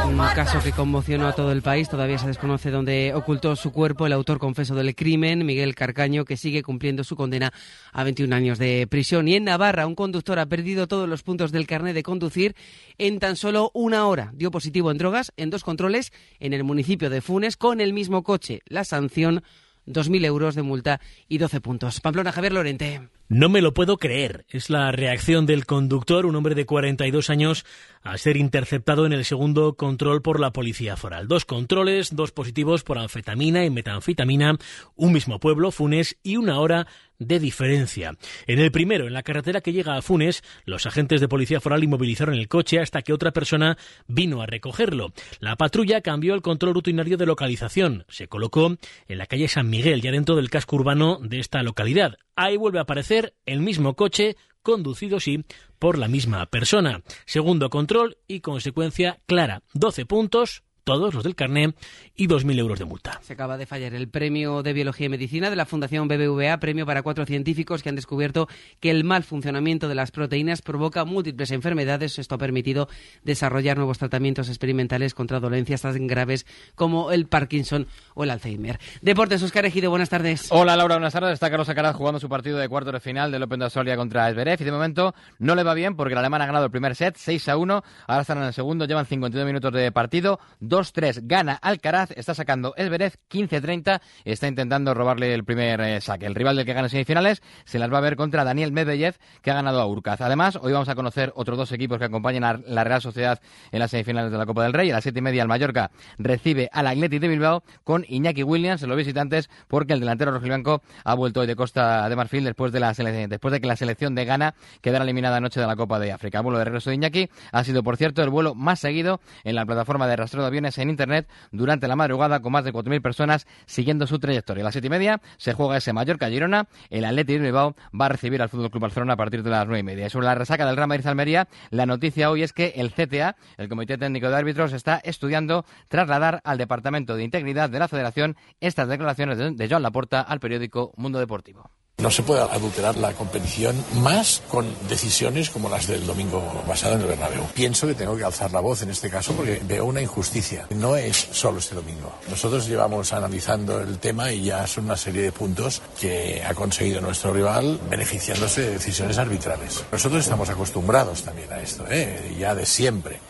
Un caso que conmocionó a todo el país. Todavía se desconoce dónde ocultó su cuerpo el autor confeso del crimen, Miguel Carcaño, que sigue cumpliendo su condena a 21 años de prisión. Y en Navarra, un conductor ha perdido todos los puntos del carnet de conducir en tan solo una hora. Dio positivo en drogas en dos controles en el municipio de Funes con el mismo coche. La sanción 2.000 euros de multa y 12 puntos. Pamplona Javier Lorente. No me lo puedo creer. Es la reacción del conductor, un hombre de 42 años, a ser interceptado en el segundo control por la policía foral. Dos controles, dos positivos por anfetamina y metanfetamina, un mismo pueblo, Funes, y una hora de diferencia. En el primero, en la carretera que llega a Funes, los agentes de policía foral inmovilizaron el coche hasta que otra persona vino a recogerlo. La patrulla cambió el control rutinario de localización. Se colocó en la calle San Miguel, ya dentro del casco urbano de esta localidad. Ahí vuelve a aparecer el mismo coche conducido, sí, por la misma persona. Segundo control y consecuencia clara. 12 puntos, todos los del carné, y 2.000 euros de multa. Se acaba de fallar el premio de Biología y Medicina de la Fundación BBVA, premio para cuatro científicos que han descubierto que el mal funcionamiento de las proteínas provoca múltiples enfermedades. Esto ha permitido desarrollar nuevos tratamientos experimentales contra dolencias tan graves como el Parkinson o el Alzheimer. Deportes, Oscar Ejido, buenas tardes. Hola Laura, buenas tardes. Está Carlos Alcaraz jugando su partido de cuarto de final del Open de Australia contra Esberev y de momento no le va bien porque el alemán ha ganado el primer set 6 a 1, ahora están en el segundo, llevan 52 minutos de partido, 2-3 gana Alcaraz, está sacando Esberev 15-30, está intentando robarle el primer eh, saque. El rival del que gana semifinales se las va a ver contra Daniel Medvedev, que ha ganado a Urcaz. Además, hoy vamos a conocer otros dos equipos que acompañan a la Real Sociedad en las semifinales de la Copa del Rey. A las siete y media el Mallorca recibe al Athletic de Bilbao con Iñaki Williams en los visitantes porque el delantero rojiblanco ha vuelto hoy de Costa de Marfil después de, la después de que la selección de Ghana quedara eliminada anoche de la Copa de África. El vuelo de regreso de Iñaki ha sido, por cierto, el vuelo más seguido en la plataforma de rastreo de aviones en Internet durante la madrugada con más de 4.000 personas siguiendo su trayectoria. A las siete y media se juega ese Mallorca-Girona. El Athletic de Bilbao va a recibir al Fútbol Club Barcelona a partir de las nueve y media. sobre la resaca del Real Madrid-Almería, la noticia hoy es que el CTA, el Comité Técnico de Árbitros, está estudiando trasladar al Departamento de Integridad de la Federación estas declaraciones de Joan Laporta al periódico Mundo Deportivo. No se puede adulterar la competición más con decisiones como las del domingo pasado en el Bernabéu. Pienso que tengo que alzar la voz en este caso porque veo una injusticia. No es solo este domingo. Nosotros llevamos analizando el tema y ya son una serie de puntos que ha conseguido nuestro rival beneficiándose de decisiones arbitrales. Nosotros estamos acostumbrados también a esto, ¿eh? ya de siempre.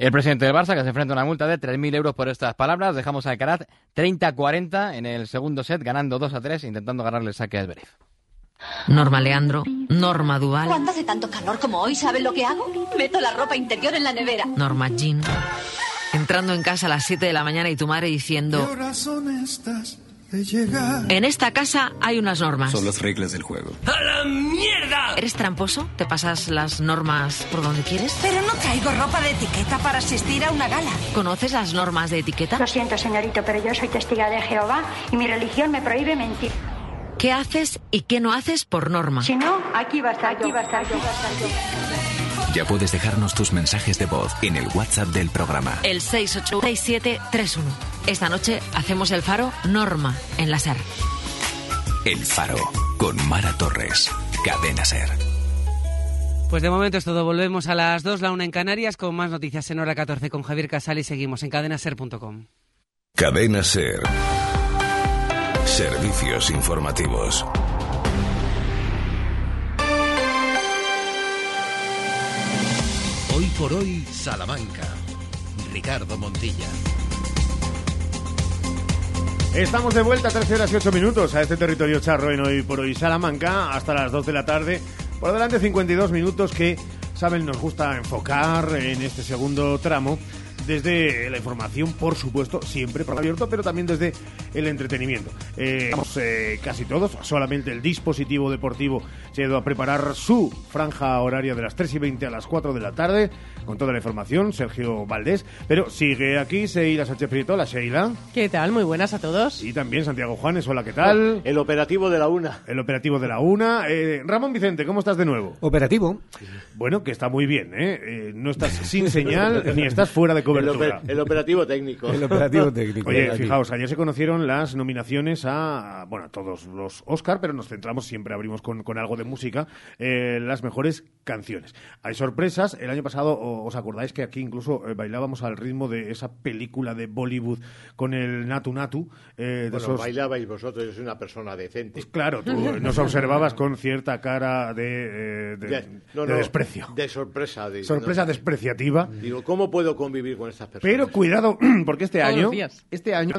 El presidente del Barça, que se enfrenta a una multa de 3.000 euros por estas palabras. Dejamos a Alcaraz 30-40 en el segundo set, ganando 2-3, intentando ganarle el saque a Esberif. Norma Leandro, Norma Duval. Cuando hace tanto calor como hoy, ¿saben lo que hago? Meto la ropa interior en la nevera. Norma Jean. Entrando en casa a las 7 de la mañana y tu madre diciendo... En esta casa hay unas normas. Son las reglas del juego. ¡A la mierda! ¿Eres tramposo? ¿Te pasas las normas por donde quieres? Pero no traigo ropa de etiqueta para asistir a una gala. ¿Conoces las normas de etiqueta? Lo siento, señorito, pero yo soy testiga de Jehová y mi religión me prohíbe mentir. ¿Qué haces y qué no haces por norma? Si no, aquí va a estar, aquí va a estar, aquí va a estar yo. Ya puedes dejarnos tus mensajes de voz en el WhatsApp del programa. El 686731. Esta noche hacemos el faro Norma en la SER. El Faro con Mara Torres. Cadena Ser. Pues de momento es todo. Volvemos a las 2, la una en Canarias, con más noticias en hora 14 con Javier Casal y seguimos en cadenaser.com. Cadena Ser. Servicios informativos. Hoy por hoy, Salamanca. Ricardo Montilla. Estamos de vuelta a 13 horas y 8 minutos a este territorio charro en Hoy por Hoy Salamanca hasta las 2 de la tarde. Por delante 52 minutos que, saben, nos gusta enfocar en este segundo tramo desde la información, por supuesto, siempre por abierto, pero también desde el entretenimiento. Eh, estamos eh, casi todos, solamente el dispositivo deportivo se ha ido a preparar su franja horaria de las 3 y 20 a las 4 de la tarde, con toda la información, Sergio Valdés, pero sigue aquí Seila Sánchez Prieto, la Sheila. ¿Qué tal? Muy buenas a todos. Y también Santiago Juanes, hola, ¿qué tal? El operativo de la una. El operativo de la una. Eh, Ramón Vicente, ¿cómo estás de nuevo? Operativo. Bueno, que está muy bien, ¿eh? Eh, no estás sin señal <laughs> ni estás fuera de El, cobertura. el operativo técnico. El operativo técnico. Oye, fijaos, ayer se conocieron las nominaciones a, bueno, a todos los Oscar, pero nos centramos, siempre abrimos con, con algo de música, eh, las mejores canciones. Hay sorpresas. El año pasado, ¿os acordáis que aquí incluso eh, bailábamos al ritmo de esa película de Bollywood con el Natu Natu? eh, de Bueno, esos- bailabais vosotros, yo soy una persona decente. Claro, tú nos observabas con cierta cara de, eh, de- De- no, de no, desprecio. De sorpresa. de- Sorpresa no. despreciativa. Digo, ¿cómo puedo convivir con estas personas? Pero cuidado, <clears throat> porque este Todos año, días. este año,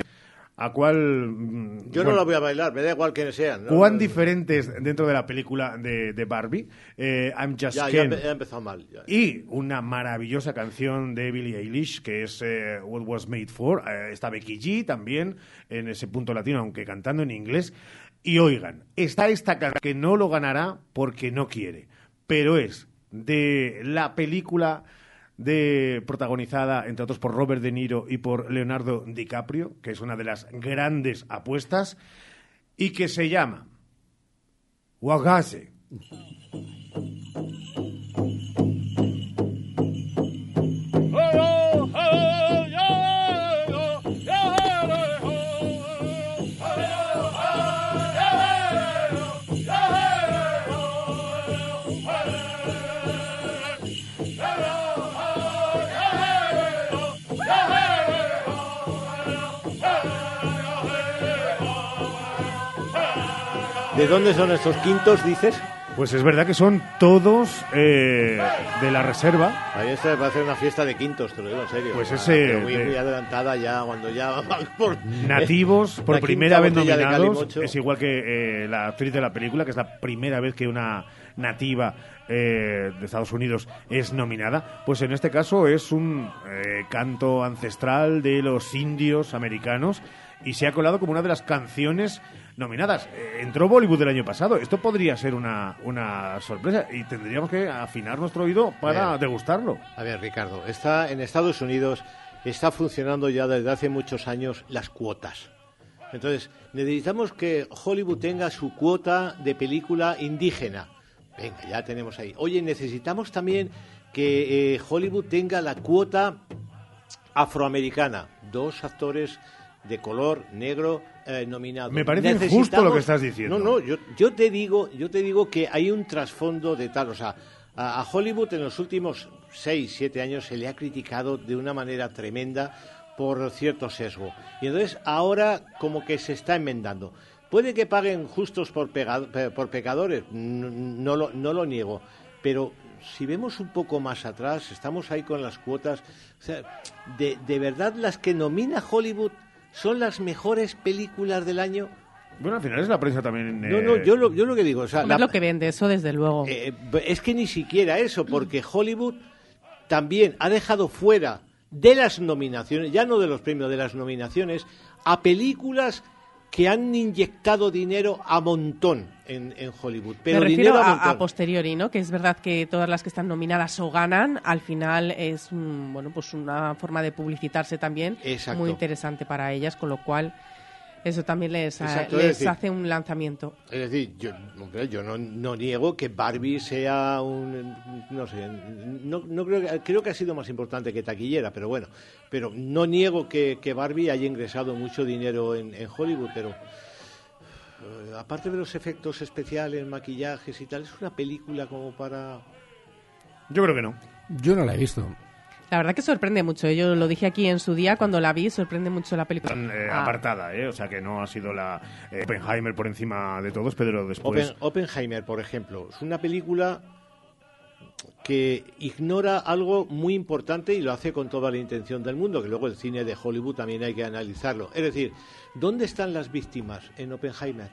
a cuál... mm, Yo no bueno, la voy a bailar, me da igual quiénes sean. ¿no? ¿Cuán diferentes dentro de la película de, de Barbie? eh, I'm Just Ya, ya, Ken. ya ha empezado mal. ya. Y una maravillosa canción de Billie Eilish, que es eh, What Was Made For. Eh, está Becky G también en ese punto latino, aunque cantando en inglés. Y oigan, está esta canción que no lo ganará porque no quiere, pero es de la película de protagonizada entre otros por Robert De Niro y por Leonardo DiCaprio, que es una de las grandes apuestas y que se llama Wagase. ¿De dónde son estos quintos, dices? Pues es verdad que son todos eh, de la reserva. Ahí está, va a hacer una fiesta de quintos, te lo digo en serio. Pues Ah, ese pero muy, de- muy adelantada ya, cuando ya <laughs> van por... Nativos, por <laughs> primera vez nominados. Es igual que eh, la actriz de la película, que es la primera vez que una nativa eh, de Estados Unidos es nominada. Pues en este caso es un eh, canto ancestral de los indios americanos y se ha colado como una de las canciones nominadas. Eh, entró Bollywood el año pasado. Esto podría ser una, una sorpresa y tendríamos que afinar nuestro oído para Bien. degustarlo. A ver, Ricardo, está en Estados Unidos está funcionando ya desde hace muchos años las cuotas. Entonces, necesitamos que Hollywood tenga su cuota de película indígena. Venga, ya tenemos ahí. Oye, necesitamos también que eh, Hollywood tenga la cuota afroamericana. Dos actores de color negro eh, nominados. Me parece injusto lo que estás diciendo. No, no, yo, yo te digo, yo te digo que hay un trasfondo de tal, o sea, a, a Hollywood en los últimos seis, siete años se le ha criticado de una manera tremenda por cierto sesgo. Y entonces ahora como que se está enmendando. Puede que paguen justos por, por pecadores, no, no lo, no lo niego, pero si vemos un poco más atrás, estamos ahí con las cuotas, o sea, de, de verdad las que nomina Hollywood son las mejores películas del año. Bueno, al final es la prensa también. No, eh, no, yo lo, yo lo que digo, o sea, la- es lo que vende, eso desde luego. eh, es que ni siquiera eso, porque Hollywood también ha dejado fuera de las nominaciones, ya no de los premios, de las nominaciones, a películas que han inyectado dinero a montón en, en Hollywood. Pero Me refiero dinero a posteriori, ¿no? Que es verdad que todas las que están nominadas o ganan, al final es mm, bueno pues una forma de publicitarse también Exacto. muy interesante para ellas, con lo cual eso también les, Exacto, es les decir- hace un lanzamiento. Es decir, yo, yo no, no niego que Barbie sea un, no sé, no, no creo, que, creo que ha sido más importante que taquillera, pero bueno, pero no niego que, que Barbie haya ingresado mucho dinero en, en Hollywood, pero aparte de los efectos especiales, maquillajes y tal, es una película como para... Yo creo que no. Yo no la he visto. La verdad que sorprende mucho. ¿eh? Yo lo dije aquí en su día cuando la vi, sorprende mucho la película. Tan, eh, Ah. apartada, ¿eh? O sea que no ha sido la eh, Oppenheimer por encima de todos, pero después. Oppen- Oppenheimer, por ejemplo, es una película que ignora algo muy importante y lo hace con toda la intención del mundo, que luego el cine de Hollywood también hay que analizarlo. Es decir, ¿dónde están las víctimas en Oppenheimer?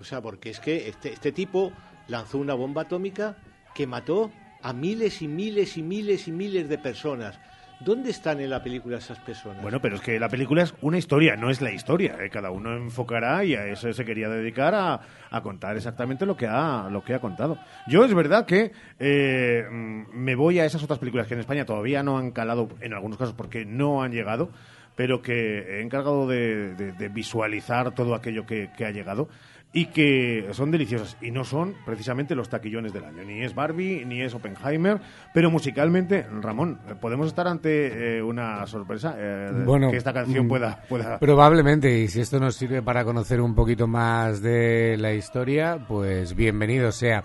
O sea, porque es que este, este tipo lanzó una bomba atómica que mató a miles y miles y miles y miles de personas. ¿Dónde están en la película esas personas? Bueno, pero es que la película es una historia, no es la historia. ¿eh? Cada uno enfocará y a eso se quería dedicar a, contar exactamente lo que ha lo que ha contado. Yo es verdad que eh, mm, me voy a esas otras películas que en España todavía no han calado, en algunos casos porque no han llegado, pero que he encargado de, de- de visualizar todo aquello que, que ha llegado y que son deliciosas y no son precisamente los taquillones del año. Ni es Barbie, ni es Oppenheimer, pero musicalmente, Ramón, podemos estar ante eh, una sorpresa eh, Bueno, que esta canción mm, pueda, pueda... Probablemente, y si esto nos sirve para conocer un poquito más de la historia, pues bienvenido sea.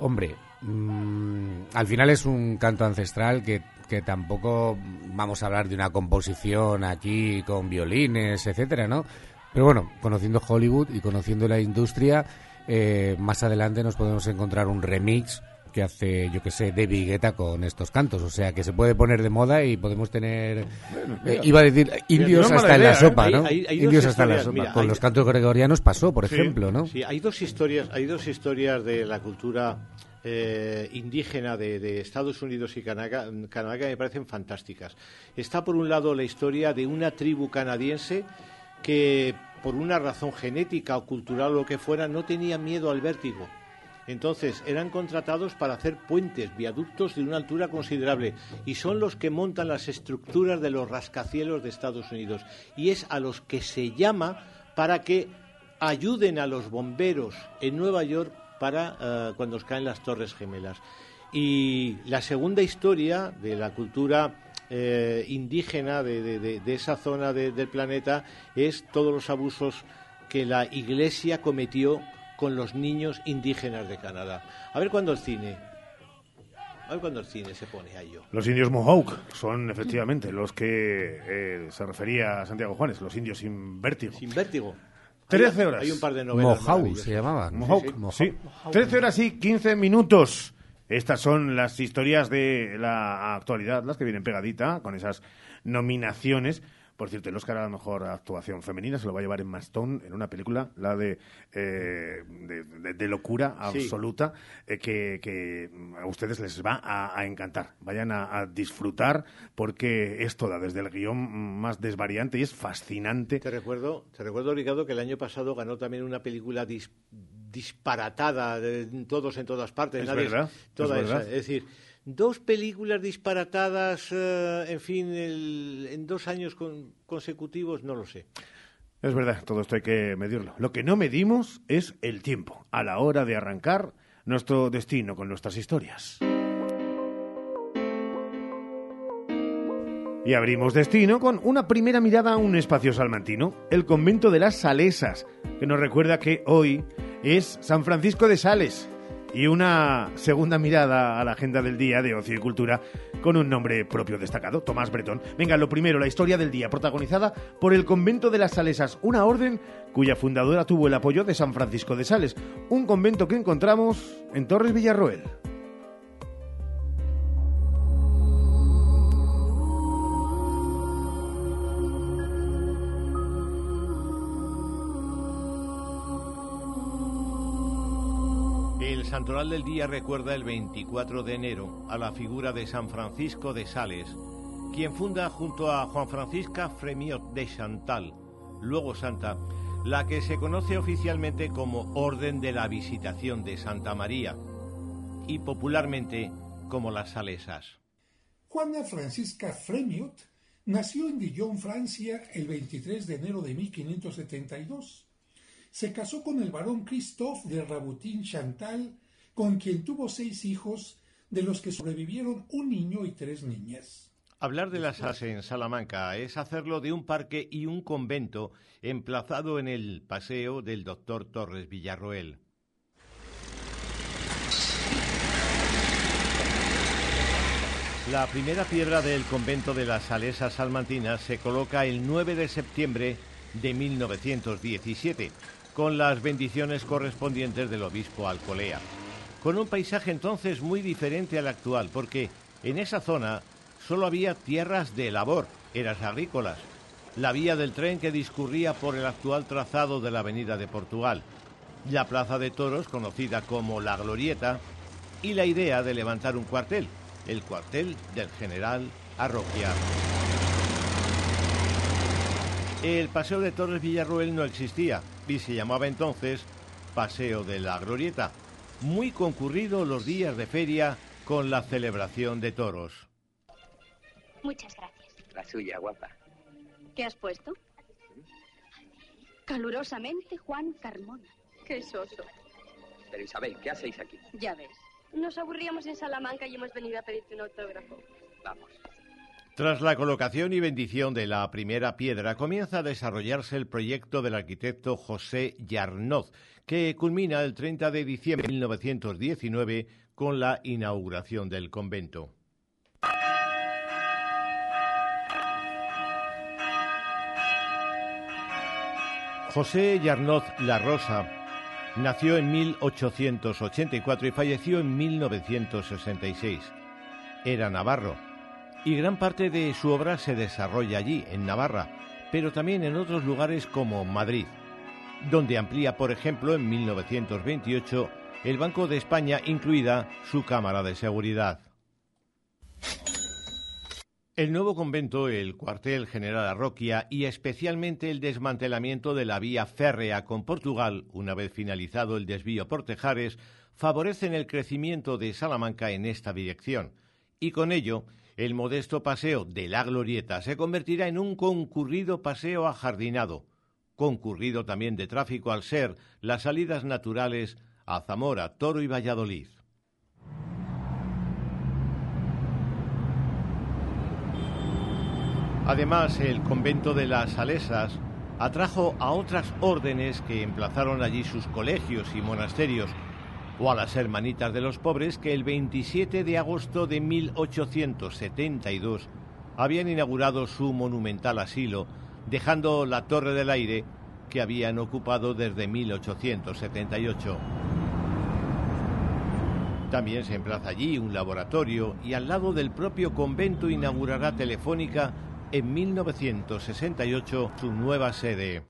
Hombre, mm, al final es un canto ancestral que, que tampoco vamos a hablar de una composición aquí con violines, etcétera, ¿no? Pero bueno, conociendo Hollywood y conociendo la industria, eh, más adelante nos podemos encontrar un remix que hace, yo que sé, David Guetta con estos cantos. O sea, que se puede poner de moda y podemos tener, eh, iba a decir, indios no hasta en la ¿eh? sopa, ¿no? hay- hay dos indios hasta en la sopa. mira, con hay- los cantos gregorianos pasó, por Sí, ejemplo, ¿no? Sí, hay dos historias, hay dos historias de la cultura eh, indígena de, Estados Unidos y Canadá, Canadá me parecen fantásticas. Está por un lado la historia de una tribu canadiense que por una razón genética o cultural o lo que fuera no tenía miedo al vértigo. Entonces eran contratados para hacer puentes, viaductos de una altura considerable y son los que montan las estructuras de los rascacielos de Estados Unidos y es a los que se llama para que ayuden a los bomberos en Nueva York para eh, cuando os caen las Torres Gemelas. Y la segunda historia de la cultura eh, indígena de, de- de- de esa zona de- del planeta es todos los abusos que la Iglesia cometió con los niños indígenas de Canadá. A ver cuándo el cine. A ver cuándo el cine se pone a ello. Los indios Mohawk son efectivamente los que eh, se refería a Santiago Juanes, los indios sin vértigo. Sin vértigo. 13 Hay- horas. hay un par de novelas Mohawk se llamaban. Mohawk, sí. 13 horas y 15 minutos. Estas son las historias de la actualidad, las que vienen pegadita con esas nominaciones. Por cierto, el Oscar a la mejor actuación femenina se lo va a llevar en Maston en una película, la de, eh, de, de- de locura Sí. absoluta, eh, que, que a ustedes les va a, a encantar. Vayan a, a disfrutar porque es toda, desde el guion más desvariante y es fascinante. Te recuerdo, te recuerdo, Ricardo, que el año pasado ganó también una película dis- disparatada, de todos en todas partes. Es nadie- verdad, es toda verdad. esa. Es decir, dos películas disparatadas, eh, en fin, el- en dos años con- consecutivos, no lo sé. Es verdad, todo esto hay que medirlo. Lo que no medimos es el tiempo a la hora de arrancar nuestro destino con nuestras historias. Y abrimos destino con una primera mirada a un espacio salmantino, el convento de las Salesas, que nos recuerda que hoy es San Francisco de Sales. Y una segunda mirada a la agenda del día de ocio y cultura con un nombre propio destacado, Tomás Bretón. Venga, lo primero, la historia del día, protagonizada por el convento de las Salesas, una orden cuya fundadora tuvo el apoyo de San Francisco de Sales, un convento que encontramos en Torres Villarroel. Santoral del día recuerda el 24 de enero a la figura de San Francisco de Sales, quien funda junto a Juan Francisca Fremiot de Chantal, luego santa, la que se conoce oficialmente como Orden de la Visitación de Santa María y popularmente como las Salesas. Juana Francisca Fremiot nació en Dijon, Francia, el 23 de enero de 1572. Se casó con el barón Christophe de Raboutin Chantal, con quien tuvo seis hijos, de los que sobrevivieron un niño y tres niñas. Hablar de las As en Salamanca es hacerlo de un parque y un convento emplazado en el paseo del doctor Torres Villarroel. La primera piedra del convento de las Salesas Salmantinas se coloca el 9 de septiembre de 1917, con las bendiciones correspondientes del obispo Alcolea, con un paisaje entonces muy diferente al actual, porque en esa zona solo había tierras de labor, eras agrícolas, la vía del tren que discurría por el actual trazado de la Avenida de Portugal, la plaza de toros conocida como La Glorieta y la idea de levantar un cuartel, el cuartel del general Arroquia. El Paseo de Torres Villarroel no existía y se llamaba entonces Paseo de la Glorieta, muy concurrido los días de feria con la celebración de toros. Muchas gracias. La suya, guapa. ¿Qué has puesto? Calurosamente, Juan Carmona. Qué soso. Pero Isabel, ¿qué hacéis aquí? Ya ves. Nos aburríamos en Salamanca y hemos venido a pedirte un autógrafo. Vamos. Tras la colocación y bendición de la primera piedra, comienza a desarrollarse el proyecto del arquitecto José Yarnoz, que culmina el 30 de diciembre de 1919 con la inauguración del convento. José Yarnoz La Rosa nació en 1884 y falleció en 1966. Era navarro y gran parte de su obra se desarrolla allí, en Navarra, pero también en otros lugares como Madrid, donde amplía, por ejemplo, en 1928 el Banco de España, incluida su Cámara de Seguridad. El nuevo convento, el cuartel general Arroquia y especialmente el desmantelamiento de la vía férrea con Portugal, una vez finalizado el desvío por Tejares, favorecen el crecimiento de Salamanca en esta dirección. Y con ello, el modesto paseo de la Glorieta se convertirá en un concurrido paseo ajardinado, concurrido también de tráfico al ser las salidas naturales a Zamora, Toro y Valladolid. Además, el convento de las Salesas atrajo a otras órdenes que emplazaron allí sus colegios y monasterios, o a las Hermanitas de los Pobres que el 27 de agosto de 1872 habían inaugurado su monumental asilo, dejando la Torre del Aire que habían ocupado desde 1878. También se emplaza allí un laboratorio y al lado del propio convento inaugurará Telefónica en 1968 su nueva sede.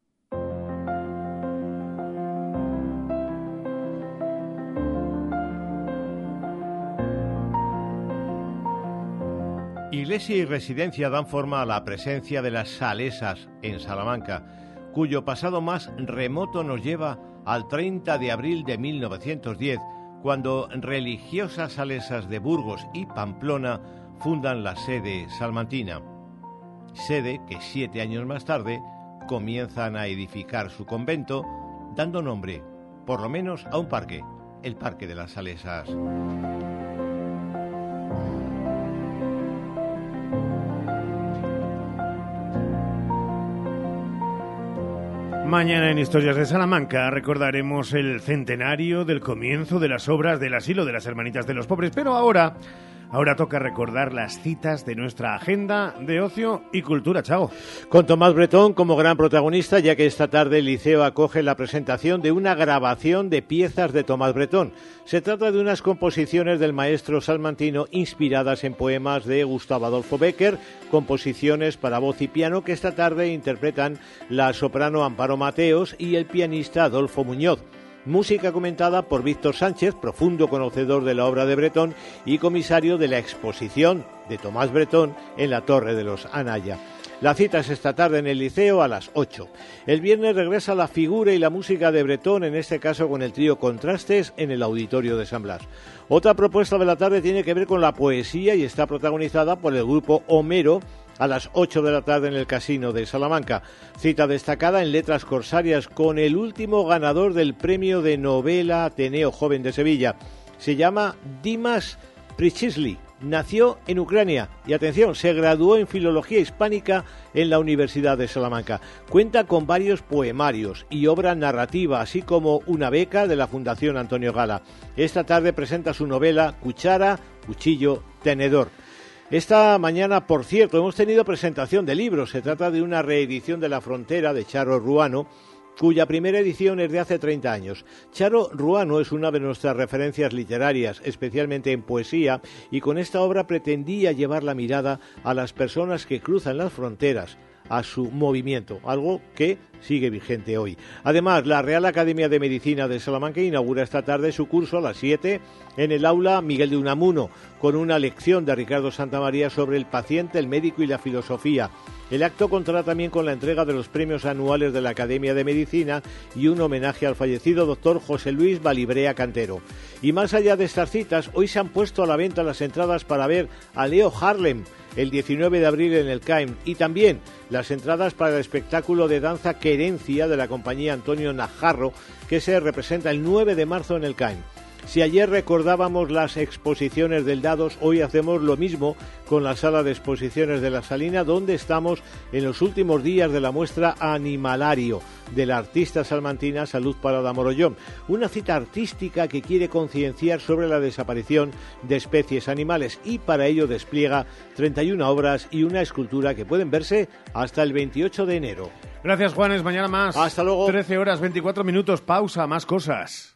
Iglesia y residencia dan forma a la presencia de las salesas en Salamanca, cuyo pasado más remoto nos lleva al 30 de abril de 1910, cuando religiosas salesas de Burgos y Pamplona fundan la sede salmantina sede que siete años más tarde comienzan a edificar su convento, dando nombre, por lo menos, a un parque, el Parque de las Salesas. Mañana en Historias de Salamanca recordaremos el centenario del comienzo de las obras del asilo de las Hermanitas de los Pobres, pero ahora Ahora toca recordar las citas de nuestra agenda de ocio y cultura, Chago. Con Tomás Bretón como gran protagonista, ya que esta tarde el Liceo acoge la presentación de una grabación de piezas de Tomás Bretón. Se trata de unas composiciones del maestro salmantino inspiradas en poemas de Gustavo Adolfo Becker, composiciones para voz y piano que esta tarde interpretan la soprano Amparo Mateos y el pianista Adolfo Muñoz música comentada por Víctor Sánchez, profundo conocedor de la obra de Bretón y comisario de la exposición de Tomás Bretón en la Torre de los Anaya. La cita es esta tarde en el Liceo a las 8. El viernes regresa la figura y la música de Bretón, en este caso con el trío Contrastes, en el Auditorio de San Blas. Otra propuesta de la tarde tiene que ver con la poesía y está protagonizada por el grupo Homero, a las 8 de la tarde en el Casino de Salamanca. Cita destacada en Letras Corsarias con el último ganador del premio de novela Ateneo Joven de Sevilla. Se llama Dimas Prichisli. Nació en Ucrania y atención, se graduó en Filología Hispánica en la Universidad de Salamanca. Cuenta con varios poemarios y obra narrativa, así como una beca de la Fundación Antonio Gala. Esta tarde presenta su novela Cuchara, Cuchillo, Tenedor. Esta mañana, por cierto, hemos tenido presentación de libros. Se trata de una reedición de La Frontera de Charo Ruano, cuya primera edición es de hace 30 años. Charo Ruano es una de nuestras referencias literarias, especialmente en poesía, y con esta obra pretendía llevar la mirada a las personas que cruzan las fronteras, a su movimiento, algo que sigue vigente hoy. Además, la Real Academia de Medicina de Salamanca inaugura esta tarde su curso a las 7 en el aula Miguel de Unamuno, con una lección de Ricardo Santamaría sobre el paciente, el médico y la filosofía. El acto contará también con la entrega de los premios anuales de la Academia de Medicina y un homenaje al fallecido doctor José Luis Balibrea Cantero. Y más allá de estas citas, hoy se han puesto a la venta las entradas para ver a Leo Harlem el 19 de abril en el CAIM y también las entradas para el espectáculo de danza Querencia de la compañía Antonio Najarro que se representa el 9 de marzo en el CAIM. Si ayer recordábamos las exposiciones del Dados, hoy hacemos lo mismo con la sala de exposiciones de la Salina, donde estamos en los últimos días de la muestra Animalario de la artista salmantina Salud Parada Morollón, una cita artística que quiere concienciar sobre la desaparición de especies animales y para ello despliega 31 obras y una escultura que pueden verse hasta el 28 de enero. Gracias, Juanes. Mañana más. Hasta luego. 13 horas 24 minutos. Pausa. Más cosas.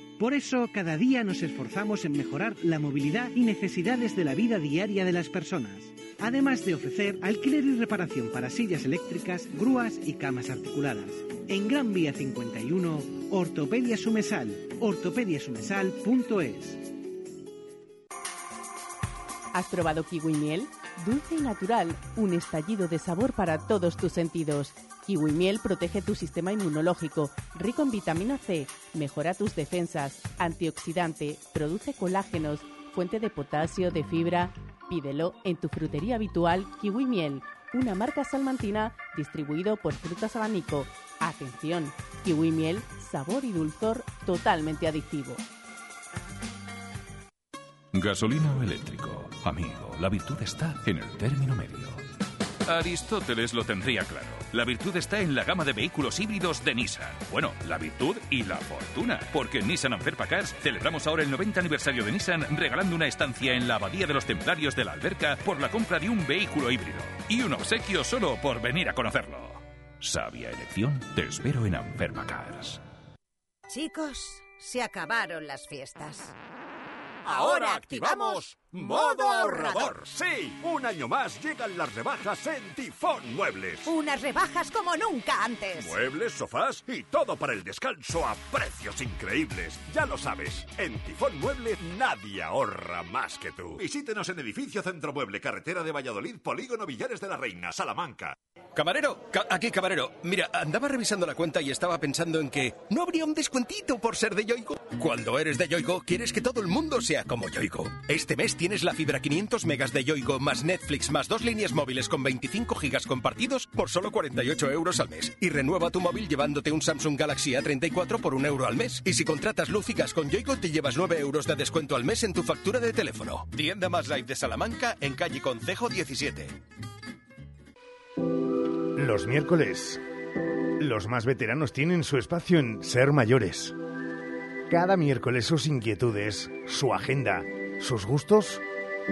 Por eso, cada día nos esforzamos en mejorar la movilidad y necesidades de la vida diaria de las personas, además de ofrecer alquiler y reparación para sillas eléctricas, grúas y camas articuladas. En Gran Vía 51, Ortopedia Sumesal, ortopediasumesal.es. ¿Has probado kiwi miel? Dulce y natural, un estallido de sabor para todos tus sentidos. Kiwi miel protege tu sistema inmunológico, rico en vitamina C, mejora tus defensas, antioxidante, produce colágenos, fuente de potasio, de fibra. Pídelo en tu frutería habitual Kiwi Miel, una marca salmantina distribuido por Frutas Abanico. Atención, Kiwi Miel, sabor y dulzor totalmente adictivo. Gasolina o eléctrico. Amigo, la virtud está en el término medio. Aristóteles lo tendría claro. La virtud está en la gama de vehículos híbridos de Nissan. Bueno, la virtud y la fortuna. Porque en Nissan Anferpa Cars celebramos ahora el 90 aniversario de Nissan regalando una estancia en la Abadía de los Templarios de la Alberca por la compra de un vehículo híbrido. Y un obsequio solo por venir a conocerlo. Sabia elección, te espero en Anferpa Cars. Chicos, se acabaron las fiestas. Ahora activamos modo ahorrador. Sí, un año más llegan las rebajas en Tifón Muebles. Unas rebajas como nunca antes. Muebles, sofás y todo para el descanso a precios increíbles. Ya lo sabes, en Tifón Muebles nadie ahorra más que tú. Visítenos en Edificio Centro Mueble, Carretera de Valladolid, Polígono Villares de la Reina, Salamanca. Camarero, ca- aquí camarero. Mira, andaba revisando la cuenta y estaba pensando en que no habría un descuentito por ser de Yoigo. Cuando eres de Yoigo, quieres que todo el mundo sea como Yoigo. Este mes tienes la fibra 500 megas de Yoigo más Netflix más dos líneas móviles con 25 gigas compartidos por solo 48 euros al mes. Y renueva tu móvil llevándote un Samsung Galaxy A34 por un euro al mes. Y si contratas luz con Yoigo, te llevas 9 euros de descuento al mes en tu factura de teléfono. Tienda más live de Salamanca en calle Concejo 17. Los miércoles, los más veteranos tienen su espacio en Ser Mayores. Cada miércoles sus inquietudes, su agenda, sus gustos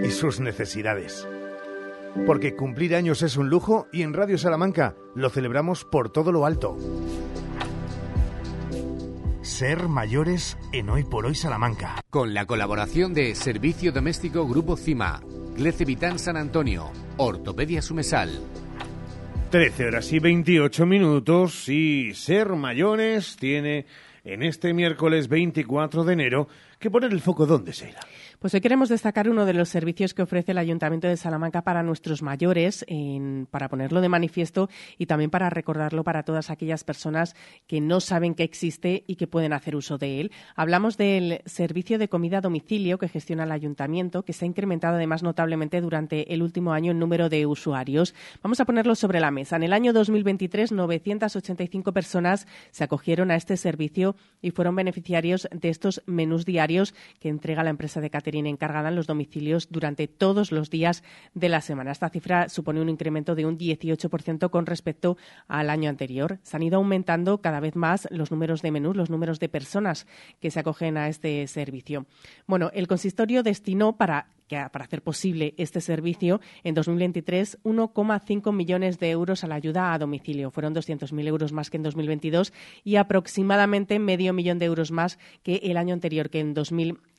y sus necesidades. Porque cumplir años es un lujo y en Radio Salamanca lo celebramos por todo lo alto. Ser mayores en Hoy por Hoy Salamanca. Con la colaboración de Servicio Doméstico Grupo CIMA, Glece Vitán San Antonio, Ortopedia Sumesal. 13 horas y 28 minutos y Ser Mayores tiene en este miércoles 24 de enero que poner el foco donde se irá. Pues hoy queremos destacar uno de los servicios que ofrece el Ayuntamiento de Salamanca para nuestros mayores, para ponerlo de manifiesto y también para recordarlo para todas aquellas personas que no saben que existe y que pueden hacer uso de él. Hablamos del servicio de comida a domicilio que gestiona el Ayuntamiento, que se ha incrementado además notablemente durante el último año en número de usuarios. Vamos a ponerlo sobre la mesa. En el año 2023, 985 personas se acogieron a este servicio y fueron beneficiarios de estos menús diarios que entrega la empresa de catering encargada en los domicilios durante todos los días de la semana. Esta cifra supone un incremento de un 18% con respecto al año anterior. Se han ido aumentando cada vez más los números de menús, los números de personas que se acogen a este servicio. Bueno, el consistorio destinó para para hacer posible este servicio, en 2023 1,5 millones de euros a la ayuda a domicilio. Fueron 200.000 euros más que en 2022 y aproximadamente medio millón de euros más que el año anterior, que en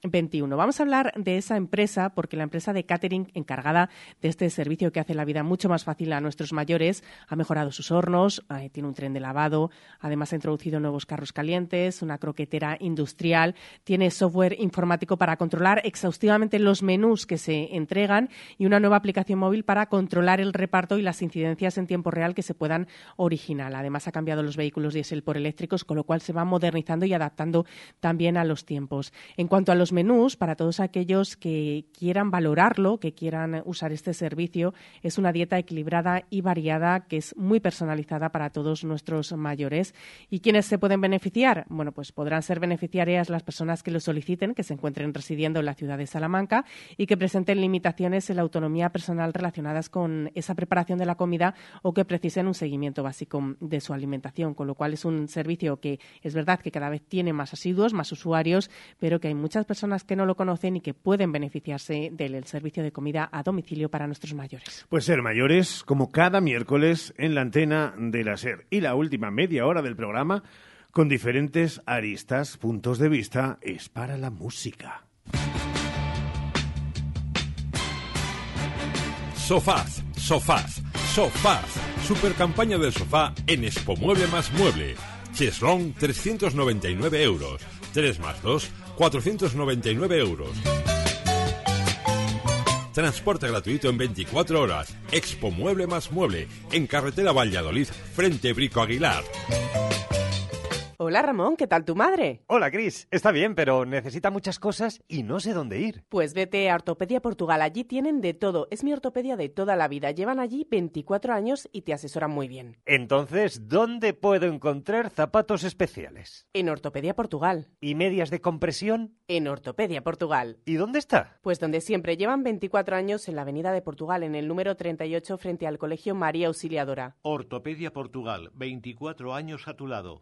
2021. Vamos a hablar de esa empresa porque la empresa de catering encargada de este servicio que hace la vida mucho más fácil a nuestros mayores ha mejorado sus hornos, eh, tiene un tren de lavado, además ha introducido nuevos carros calientes, una croquetera industrial, tiene software informático para controlar exhaustivamente los menús que se entregan y una nueva aplicación móvil para controlar el reparto y las incidencias en tiempo real que se puedan originar. Además, ha cambiado los vehículos diésel por eléctricos, con lo cual se va modernizando y adaptando también a los tiempos. En cuanto a los menús, para todos aquellos que quieran valorarlo, que quieran usar este servicio, es una dieta equilibrada y variada que es muy personalizada para todos nuestros mayores. ¿Y quiénes se pueden beneficiar? Bueno, pues podrán ser beneficiarias las personas que lo soliciten, que se encuentren residiendo en la ciudad de Salamanca y que presenten limitaciones en la autonomía personal relacionadas con esa preparación de la comida o que precisen un seguimiento básico de su alimentación, con lo cual es un servicio que es verdad que cada vez tiene más asiduos, más usuarios, pero que hay muchas personas que no lo conocen y que pueden beneficiarse del servicio de comida a domicilio para nuestros mayores. Pues ser mayores, como cada miércoles en la antena de la SER. Y la última media hora del programa, con diferentes aristas, puntos de vista, es para la música. Sofás, sofás, sofás. Super campaña del sofá en Expo Mueble más Mueble. Cheslong 399 euros. 3 más 2, 499 euros. Transporte gratuito en 24 horas. Expo Mueble más Mueble. En carretera Valladolid, frente Brico Aguilar. Hola Ramón, ¿qué tal tu madre? Hola Cris, está bien, pero necesita muchas cosas y no sé dónde ir. Pues vete a Ortopedia Portugal, allí tienen de todo. Es mi ortopedia de toda la vida. Llevan allí 24 años y te asesoran muy bien. Entonces, ¿dónde puedo encontrar zapatos especiales? En Ortopedia Portugal. ¿Y medias de compresión? En Ortopedia Portugal. ¿Y dónde está? Pues donde siempre. Llevan 24 años en la Avenida de Portugal, en el número 38 frente al Colegio María Auxiliadora. Ortopedia Portugal, 24 años a tu lado.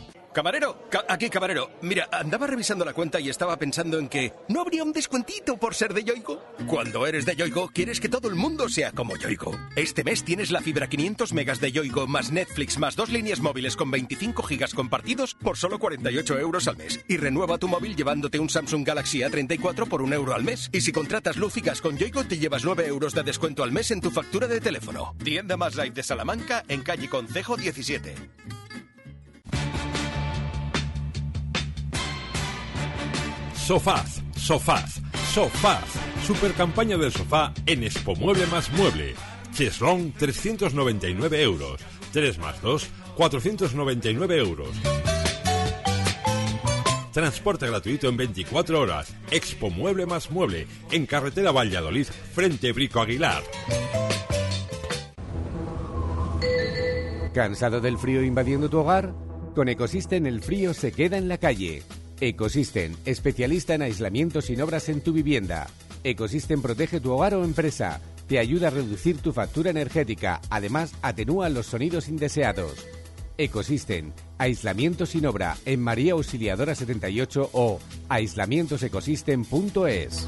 Camarero, aquí camarero. Mira, andaba revisando la cuenta y estaba pensando en que no habría un descuentito por ser de Yoigo. Cuando eres de Yoigo, quieres que todo el mundo sea como Yoigo. Este mes tienes la fibra 500 megas de Yoigo más Netflix más dos líneas móviles con 25 gigas compartidos por solo 48 euros al mes. Y renueva tu móvil llevándote un Samsung Galaxy A34 por un euro al mes. Y si contratas luz con Yoigo, te llevas 9 euros de descuento al mes en tu factura de teléfono. Tienda más light de Salamanca en calle Concejo 17. Sofás, sofás, sofás. Super campaña del sofá en Expo Mueble más Mueble. Cheslong 399 euros. 3 más 2, 499 euros. Transporte gratuito en 24 horas. Expo Mueble más Mueble. En carretera Valladolid, frente Brico Aguilar. ¿Cansado del frío invadiendo tu hogar? Con Ecosystem el frío se queda en la calle. Ecosystem, especialista en aislamiento sin obras en tu vivienda. Ecosystem protege tu hogar o empresa. Te ayuda a reducir tu factura energética. Además, atenúa los sonidos indeseados. Ecosystem, aislamiento sin obra en María Auxiliadora 78 o aislamientosecosystem.es.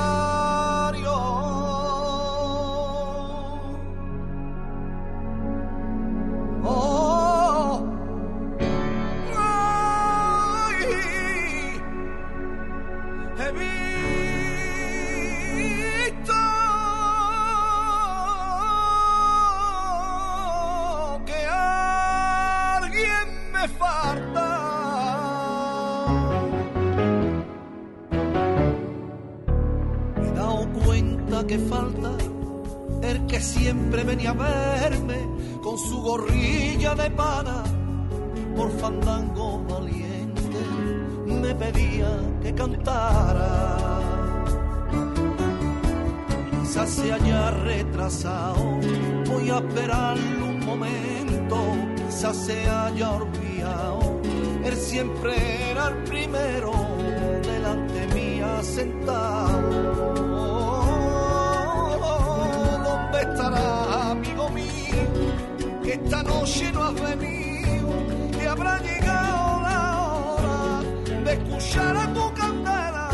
que alguien me falta. Me dado cuenta que falta el que siempre venía a verme su gorrilla de pana por fandango valiente me pedía que cantara. Quizás se haya retrasado, voy a esperarlo un momento, quizás se haya olvidado. Él siempre era el primero, delante mía sentado. ¿Dónde estará, esta noche no has venido y habrá llegado la hora de escuchar a tu candela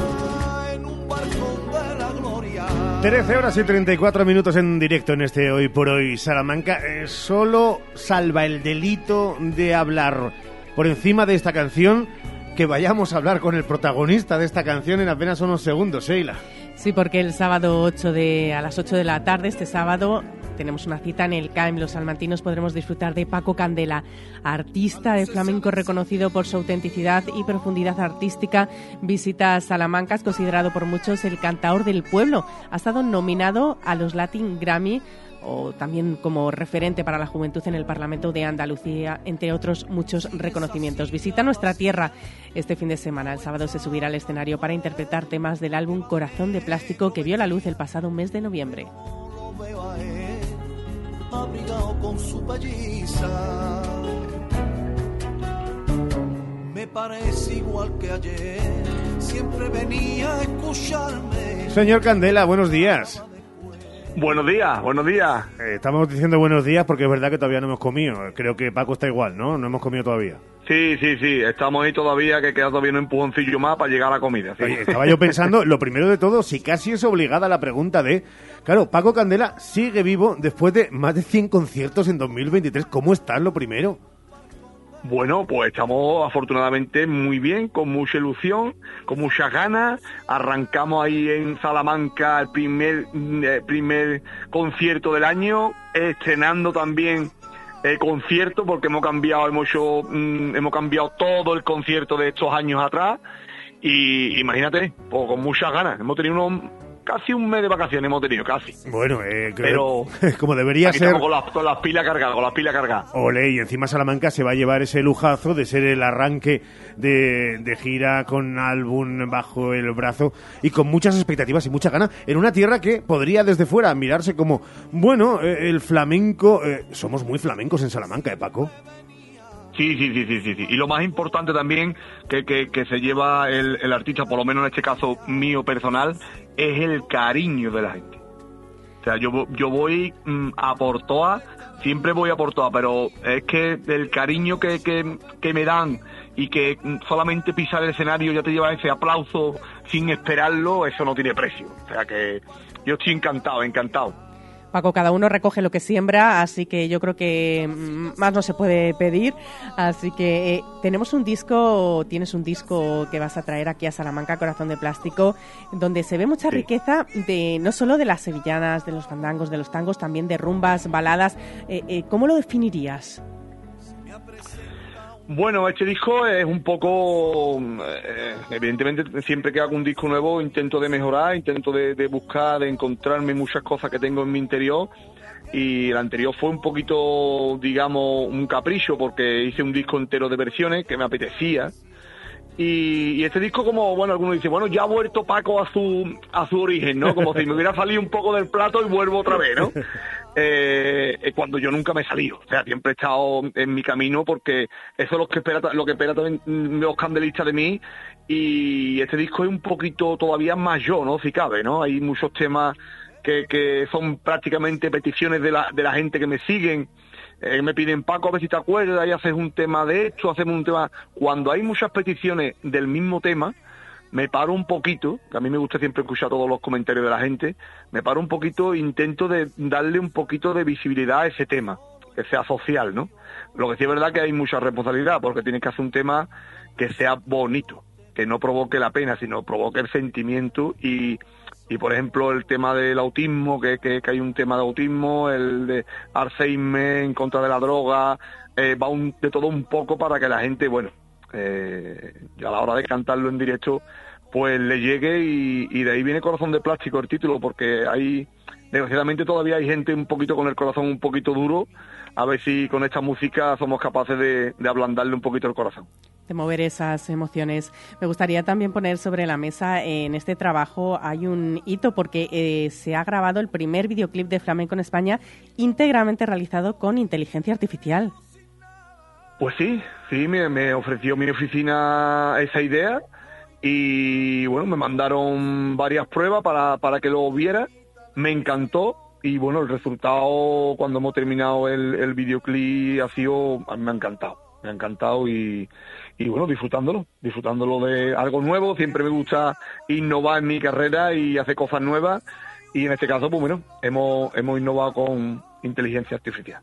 en un balcón de la gloria. 13 horas y 34 minutos en directo en este Hoy por Hoy Salamanca. Eh, solo salva el delito de hablar por encima de esta canción que vayamos a hablar con el protagonista de esta canción en apenas unos segundos, Sheila. Sí, porque el sábado 8 de, a las 8 de la tarde, este sábado, tenemos una cita en el CAEM. Los salmantinos podremos disfrutar de Paco Candela, artista de flamenco reconocido por su autenticidad y profundidad artística. Visita Salamanca, es considerado por muchos el cantaor del pueblo. Ha estado nominado a los Latin Grammy o también como referente para la juventud en el Parlamento de Andalucía, entre otros muchos reconocimientos. Visita nuestra tierra este fin de semana. El sábado se subirá al escenario para interpretar temas del álbum Corazón de Plástico que vio la luz el pasado mes de noviembre. Abrigado con su pelliza. Me parece igual que ayer, siempre venía a escucharme. Señor Candela, buenos días. Buenos días, buenos días. Eh, estamos diciendo buenos días porque es verdad que todavía no hemos comido. Creo que Paco está igual, ¿no? No hemos comido todavía. Sí, sí, sí, estamos ahí todavía, que queda todavía un empujoncillo más para llegar a la comida. sí. Oye, estaba yo pensando, lo primero de todo, si casi es obligada la pregunta de... Claro, Paco Candela sigue vivo después de más de 100 conciertos en 2023. ¿Cómo estás, lo primero? Bueno, pues estamos afortunadamente muy bien, con mucha ilusión, con muchas ganas. Arrancamos ahí en Salamanca el primer, eh, primer concierto del año, estrenando también el concierto porque hemos cambiado, hemos hecho, mm, hemos cambiado todo el concierto de estos años atrás. Y imagínate, pues con muchas ganas. Hemos tenido unos, casi un mes de vacaciones, hemos tenido casi. Bueno, eh, Pero <laughs> como debería Aquí ser... estamos con las, con las pilas cargadas, con las pilas cargadas. Ole, y encima Salamanca se va a llevar ese lujazo de ser el arranque de, de gira con álbum bajo el brazo y con muchas expectativas y mucha ganas en una tierra que podría desde fuera mirarse como, bueno, eh, el flamenco, eh, somos muy flamencos en Salamanca, ¿eh, Paco? Sí, sí, sí, sí, sí, sí. Y lo más importante también que, que, que se lleva el, el artista, por lo menos en este caso mío personal, es el cariño de la gente. O sea, yo, yo voy mm, a por siempre voy a por pero es que el cariño que, que, que me dan y que mm, solamente pisar el escenario ya te lleva ese aplauso sin esperarlo, eso no tiene precio. O sea que yo estoy encantado, encantado. Paco, cada uno recoge lo que siembra, así que yo creo que mm, más no se puede pedir. Así que eh, tenemos un disco, tienes un disco que vas a traer aquí a Salamanca, Corazón de Plástico, donde se ve mucha riqueza de no solo de las sevillanas, de los fandangos, de los tangos, también de rumbas, baladas. Eh, eh, ¿Cómo lo definirías? Bueno, este disco es un poco, eh, evidentemente siempre que hago un disco nuevo intento de mejorar, intento de, de buscar, de encontrarme muchas cosas que tengo en mi interior. Y el anterior fue un poquito, digamos, un capricho porque hice un disco entero de versiones que me apetecía Y, y este disco como, bueno, algunos dicen, bueno, ya ha vuelto Paco a su, a su origen, ¿no? Como si me hubiera salido un poco del plato y vuelvo otra vez, ¿no? <laughs> Eh, eh, cuando yo nunca me he salido, o sea, siempre he estado en mi camino porque eso es lo que espera, lo que espera también mm, los candelistas de mí y este disco es un poquito todavía más yo, ¿no? Si cabe, ¿no? Hay muchos temas que, que son prácticamente peticiones de la, de la gente que me siguen, eh, me piden Paco a ver si te acuerdas y haces un tema de esto, hacemos un tema. Cuando hay muchas peticiones del mismo tema, me paro un poquito, que a mí me gusta siempre escuchar todos los comentarios de la gente, me paro un poquito e intento de darle un poquito de visibilidad a ese tema, que sea social, ¿no? Lo que sí es verdad que hay mucha responsabilidad, porque tienes que hacer un tema que sea bonito, que no provoque la pena, sino provoque el sentimiento y, y por ejemplo el tema del autismo, que, que, hay un tema de autismo, el de Alzheimer en contra de la droga, eh, va de todo un poco para que la gente, bueno, eh, a la hora de cantarlo en directo, pues le llegue y, de ahí viene Corazón de Plástico el título, porque hay, desgraciadamente todavía hay gente un poquito con el corazón un poquito duro, a ver si con esta música somos capaces de ablandarle un poquito el corazón de mover esas emociones. Me gustaría también poner sobre la mesa en este trabajo hay un hito porque eh, se ha grabado el primer videoclip de flamenco en España íntegramente realizado con inteligencia artificial. Pues sí, sí, me, me ofreció mi oficina esa idea y bueno, me mandaron varias pruebas para, para que lo viera, me encantó y bueno, el resultado cuando hemos terminado el, el videoclip ha sido, me ha encantado, me ha encantado y, y bueno, disfrutándolo, disfrutándolo de algo nuevo. Siempre me gusta innovar en mi carrera y hacer cosas nuevas. Y en este caso, pues bueno, hemos, hemos innovado con inteligencia artificial.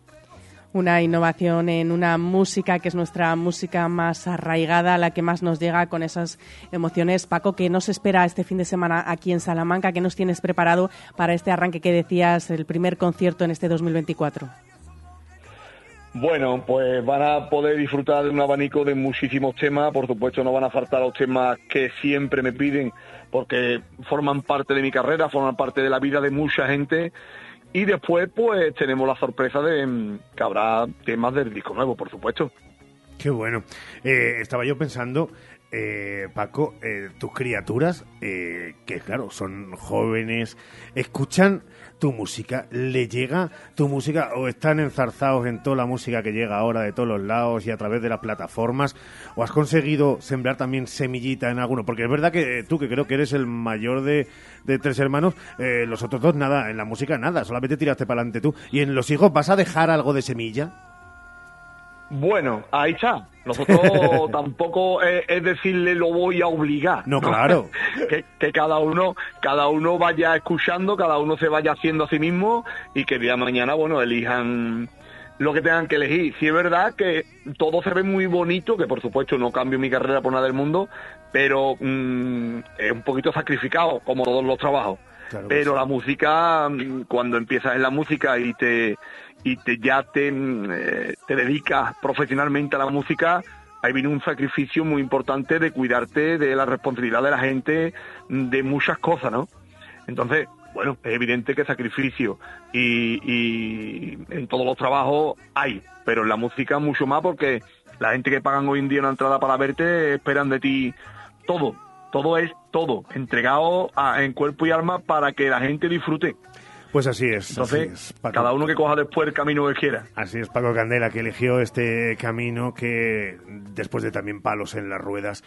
Una innovación en una música que es nuestra música más arraigada, la que más nos llega con esas emociones. Paco, ¿qué nos espera este fin de semana aquí en Salamanca? ¿Qué nos tienes preparado para este arranque que decías, el primer concierto en este 2024? Bueno, pues van a poder disfrutar de un abanico de muchísimos temas. Por supuesto, no van a faltar los temas que siempre me piden, porque forman parte de mi carrera, forman parte de la vida de mucha gente. Y después, pues tenemos la sorpresa de mm, que habrá temas del disco nuevo, por supuesto. Qué bueno. Eh, estaba yo pensando, eh, Paco, eh, tus criaturas, eh, que claro, son jóvenes, escuchan tu música, ¿le llega tu música o están enzarzados en toda la música que llega ahora de todos los lados y a través de las plataformas? ¿O has conseguido sembrar también semillita en alguno? Porque es verdad que tú, que creo que eres el mayor de, de tres hermanos, eh, los otros dos nada, en la música nada, solamente tiraste para adelante tú. ¿Y en los hijos vas a dejar algo de semilla? Bueno, ahí está. Nosotros <laughs> tampoco es, es, decirle lo voy a obligar. No, claro. <laughs> que, que, cada uno, cada uno vaya escuchando, cada uno se vaya haciendo a sí mismo y que el día de mañana, bueno, elijan lo que tengan que elegir. Sí es verdad que todo se ve muy bonito, que por supuesto no cambio mi carrera por nada del mundo, pero mmm, es un poquito sacrificado, como todos los trabajos. Claro pero sí. la música, cuando empiezas en la música y te y te, ya te, eh, te dedicas profesionalmente a la música, ahí viene un sacrificio muy importante de cuidarte de la responsabilidad de la gente, de muchas cosas, ¿no? Entonces, bueno, es evidente que sacrificio y, y en todos los trabajos hay, pero en la música mucho más porque la gente que pagan hoy en día una entrada para verte esperan de ti todo, todo es todo, entregado a, en cuerpo y alma para que la gente disfrute. Pues así es. Entonces, así es, cada uno que coja después el camino que quiera. Así es, Paco Candela, que eligió este camino que, después de también palos en las ruedas,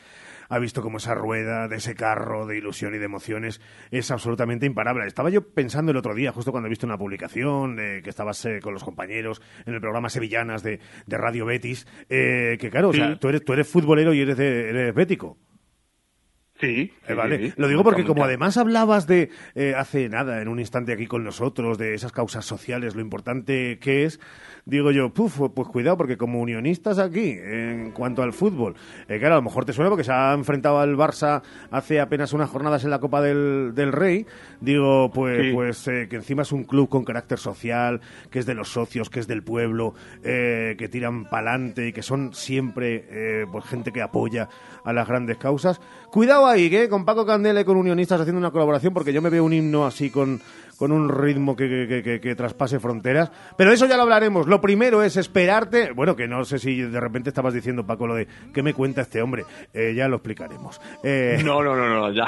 ha visto como esa rueda de ese carro de ilusión y de emociones es absolutamente imparable. Estaba yo pensando el otro día, justo cuando he visto una publicación eh, que estabas eh, con los compañeros en el programa Sevillanas de, de Radio Betis, eh, que claro, sí. o sea, tú eres, tú eres futbolero y eres, de, eres bético. Sí, eh, vale. Sí, Lo digo porque como además hablabas de eh, hace nada, en un instante aquí con nosotros, de esas causas sociales, lo importante que es, digo yo, puf, pues cuidado, porque como unionistas aquí, en cuanto al fútbol, eh, claro, a lo mejor te suena porque se ha enfrentado al Barça hace apenas unas jornadas en la Copa del, del Rey, digo, pues, sí. pues eh, que encima es un club con carácter social, que es de los socios, que es del pueblo, eh, que tiran pa'lante y que son siempre pues gente que apoya a las grandes causas. Cuidado ahí, ¿qué? Con Paco Candela y con Unionistas haciendo una colaboración, porque yo me veo un himno así con, con un ritmo que, que- que- que- que traspase fronteras. Pero eso ya lo hablaremos. Lo primero es esperarte. Bueno, que no sé si de repente estabas diciendo, Paco, lo de ¿qué me cuenta este hombre? Eh, ya lo explicaremos. Eh, No, no, no, no, ya.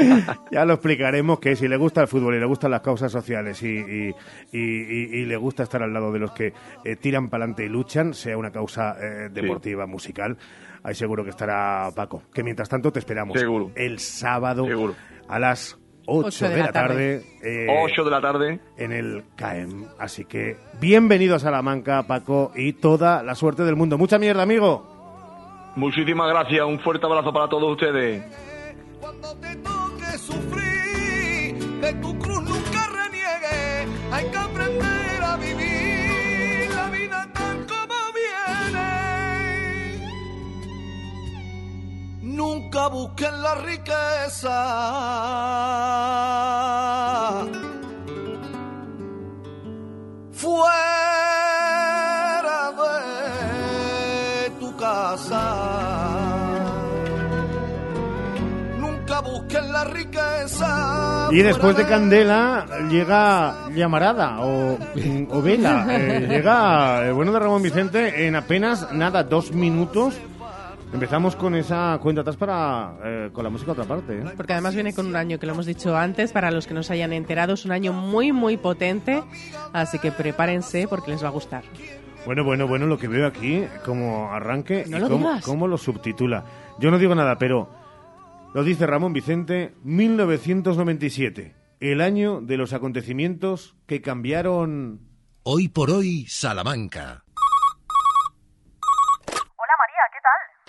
<laughs> ya lo explicaremos que si le gusta el fútbol y le gustan las causas sociales y, y- y- y- y le gusta estar al lado de los que eh, tiran para adelante y luchan, sea una causa eh, deportiva, musical, ahí seguro que estará Paco. Que mientras tanto te esperamos Seguro. el sábado Seguro. a las 8, de, la tarde. eh, 8 de la tarde. en el CAEM. Así que bienvenido a Salamanca, Paco, y toda la suerte del mundo. Mucha mierda, amigo. Muchísimas gracias, un fuerte abrazo para todos ustedes. que sufrí, de tu cruz nunca reniegue, Nunca busquen la riqueza fuera de tu casa. Nunca busquen la riqueza. Y después de Candela llega Llamarada o, o Vela. <laughs> Eh, llega el bueno de Ramón Vicente en apenas nada, dos minutos. Empezamos con esa cuenta atrás para eh, con la música a otra parte. ¿eh? Porque además viene con un año que lo hemos dicho antes, para los que no se hayan enterado, es un año muy, muy potente. Así que prepárense porque les va a gustar. Bueno, bueno, bueno, lo que veo aquí como arranque No y lo cómo, cómo lo subtitula. Yo no digo nada, pero lo dice Ramón Vicente, 1997, el año de los acontecimientos que cambiaron Hoy por hoy, Salamanca.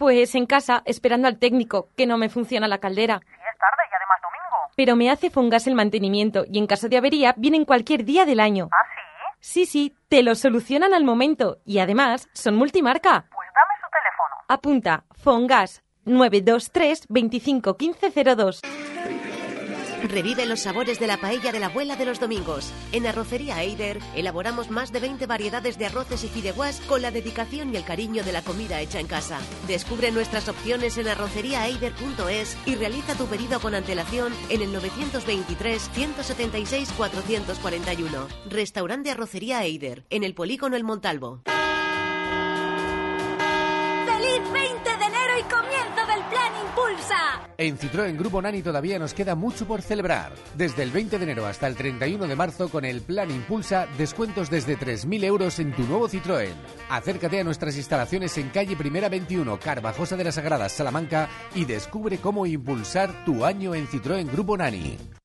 Pues en casa, esperando al técnico, que no me funciona la caldera. Si es tarde y además domingo. Pero me hace Fongas el mantenimiento y en caso de avería vienen cualquier día del año. ¿Ah, sí? Sí, sí, te lo solucionan al momento y además son multimarca. Pues dame su teléfono. Apunta, Fongas 923 25 15 02. Revive los sabores de la paella de la abuela de los domingos. En Arrocería Eider elaboramos más de 20 variedades de arroces y fideuás con la dedicación y el cariño de la comida hecha en casa. Descubre nuestras opciones en arroceriaeider.es y realiza tu pedido con antelación en el 923 176 441. Restaurante Arrocería Eider, en el Polígono El Montalvo. ¡Feliz 20 de enero y comienzo del Plan Impulsa! En Citroën Grupo Nani todavía nos queda mucho por celebrar. Desde el 20 de enero hasta el 31 de marzo con el Plan Impulsa, descuentos desde 3.000 euros en tu nuevo Citroën. Acércate a nuestras instalaciones en calle Primera 21, Carvajosa de las Sagradas, Salamanca y descubre cómo impulsar tu año en Citroën Grupo Nani.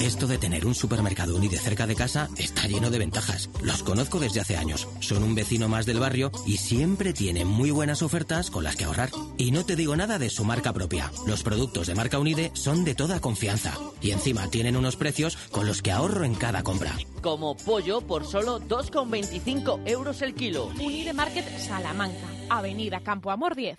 Esto de tener un supermercado Uni de cerca de casa está lleno de ventajas. Los conozco desde hace años. Son un vecino más del barrio y siempre tienen muy buenas ofertas con las que ahorrar. Y no te digo nada de su marca propia. Los productos de marca Unide son de toda confianza. Y encima tienen unos precios con los que ahorro en cada compra. Como pollo por solo 2,25 euros el kilo. Unide Market Salamanca, Avenida Campo Amor 10.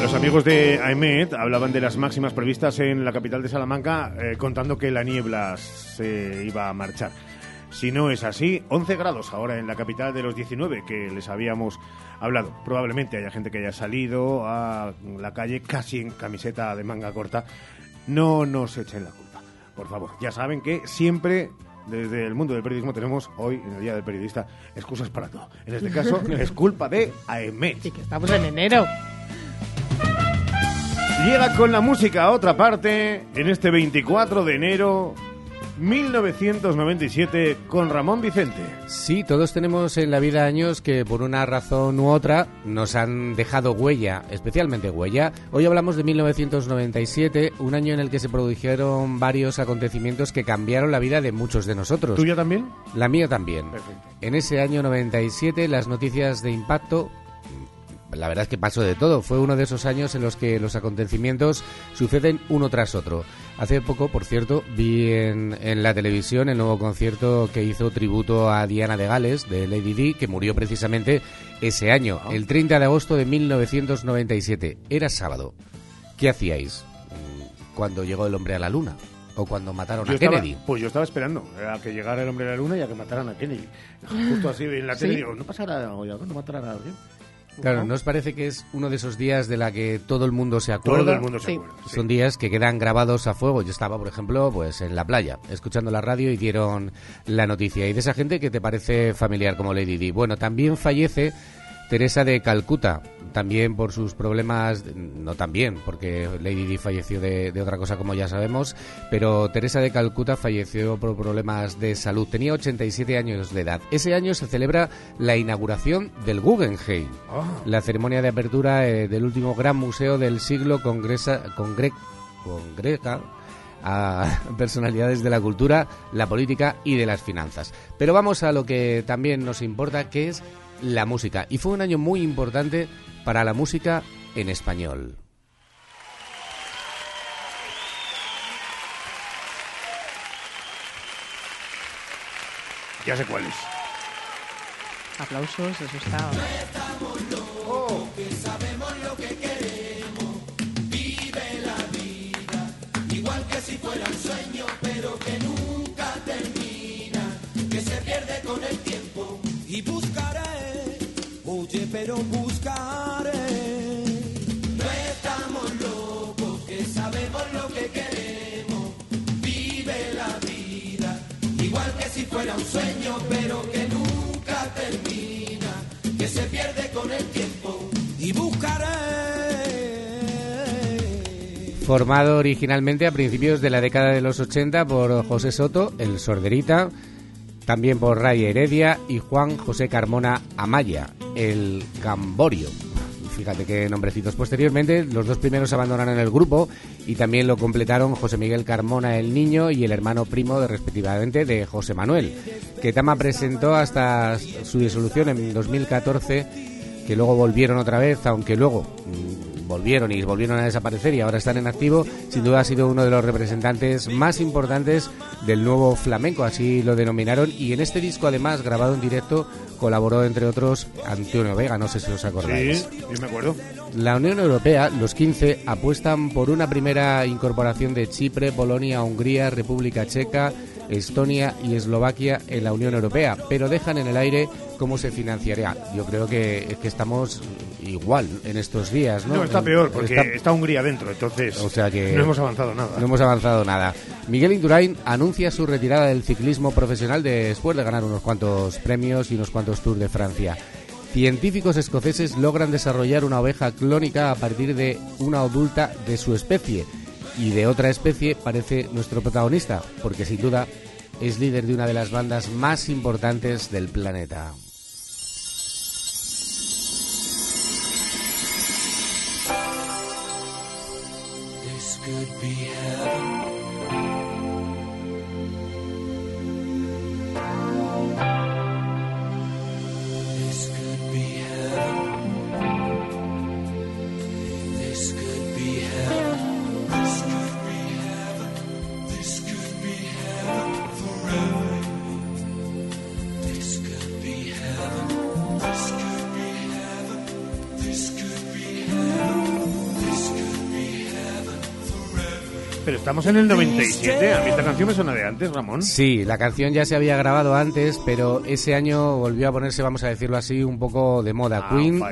Los amigos de AEMET hablaban de las máximas previstas en la capital de Salamanca, eh, contando que la niebla se iba a marchar. Si no es así, 11 grados ahora en la capital de los 19 que les habíamos hablado. Probablemente haya gente que haya salido a la calle casi en camiseta de manga corta. No nos echen la culpa, por favor. Ya saben que siempre desde el mundo del periodismo tenemos hoy, en el Día del Periodista, excusas para todo. En este caso, <laughs> es culpa de AEMET. Y que estamos en enero. Llega con la música a otra parte en este 24 de enero 1997 con Ramón Vicente. Sí, todos tenemos en la vida años que por una razón u otra nos han dejado huella, especialmente huella. Hoy hablamos de 1997, un año en el que se produjeron varios acontecimientos que cambiaron la vida de muchos de nosotros. ¿Tuya también? La mía también. En ese año 97 las noticias de impacto la verdad es que pasó de todo. Fue uno de esos años en los que los acontecimientos suceden uno tras otro. Hace poco, por cierto, vi en, en, la televisión el nuevo concierto que hizo tributo a Diana de Gales, de Lady Di, que murió precisamente ese año, el 30 de agosto de 1997. Era sábado. ¿Qué hacíais cuando llegó el hombre a la luna? ¿O cuando mataron Yo a estaba- Kennedy? pues yo estaba esperando a que llegara el hombre de la luna y a que mataran a Kennedy. Justo así en la ¿Sí? tele digo, no pasará algo, no matarán a alguien. Claro, ¿no os parece que es uno de esos días de la que todo el mundo se acuerda? Todo el mundo se Sí. acuerda, sí. Son días que quedan grabados a fuego. Yo estaba, por ejemplo, pues en la playa, escuchando la radio y dieron la noticia. Y de esa gente que te parece familiar como Lady Di. Bueno, también fallece Teresa de Calcuta, también por sus problemas, no también, porque Lady Di falleció de, de otra cosa como ya sabemos, pero Teresa de Calcuta falleció por problemas de salud. Tenía 87 años de edad. Ese año se celebra la inauguración del Guggenheim, la ceremonia de apertura eh, del último gran museo del siglo congresa, congre- congrega a <laughs> personalidades de la cultura, la política y de las finanzas. Pero vamos a lo que también nos importa, que es la música. Y fue un año muy importante para la música en español. Ya sé cuál es. Aplausos, eso está. que sabemos lo que queremos. Vive la vida, igual que si fuera un sueño, pero que nunca termina, que se pierde con el tiempo. Y buscaré, oye, pero buscaré. Igual que si fuera un sueño, pero que nunca termina, que se pierde con el tiempo. Y buscaré. Formado originalmente a principios de la década de los 80 por José Soto, el Sorderita, también por Ray Heredia y Juan José Carmona Amaya, el Gamborio. Fíjate qué nombrecitos. Posteriormente, los dos primeros abandonaron el grupo y también lo completaron José Miguel Carmona el Niño y el hermano primo, de, respectivamente, de José Manuel, que Tama presentó hasta su disolución en 2014 que luego volvieron otra vez, aunque luego mm, volvieron y volvieron a desaparecer y ahora están en activo, sin duda ha sido uno de los representantes más importantes del nuevo flamenco, así lo denominaron, y en este disco además, grabado en directo, colaboró entre otros Antonio Vega, no sé si os acordáis. Sí, yo me acuerdo. La Unión Europea, los 15, apuestan por una primera incorporación de Chipre, Polonia, Hungría, República Checa, Estonia y Eslovaquia en la Unión Europea, pero dejan en el aire cómo se financiaría. Yo creo que, que estamos igual en estos días, ¿no? No, está peor, porque Está- está, Hungría dentro, entonces o sea que no hemos avanzado nada. No hemos avanzado nada. Miguel Indurain anuncia su retirada del ciclismo profesional después de ganar unos cuantos premios y unos cuantos Tours de Francia. Científicos escoceses logran desarrollar una oveja clónica a partir de una adulta de su especie. Y de otra especie parece nuestro protagonista, porque sin duda es líder de una de las bandas más importantes del planeta. Could be heaven. Estamos en el 97. A mí esta canción me suena de antes, Ramón. Sí, la canción ya se había grabado antes, pero ese año volvió a ponerse, vamos a decirlo así, un poco de moda. Ah, Queen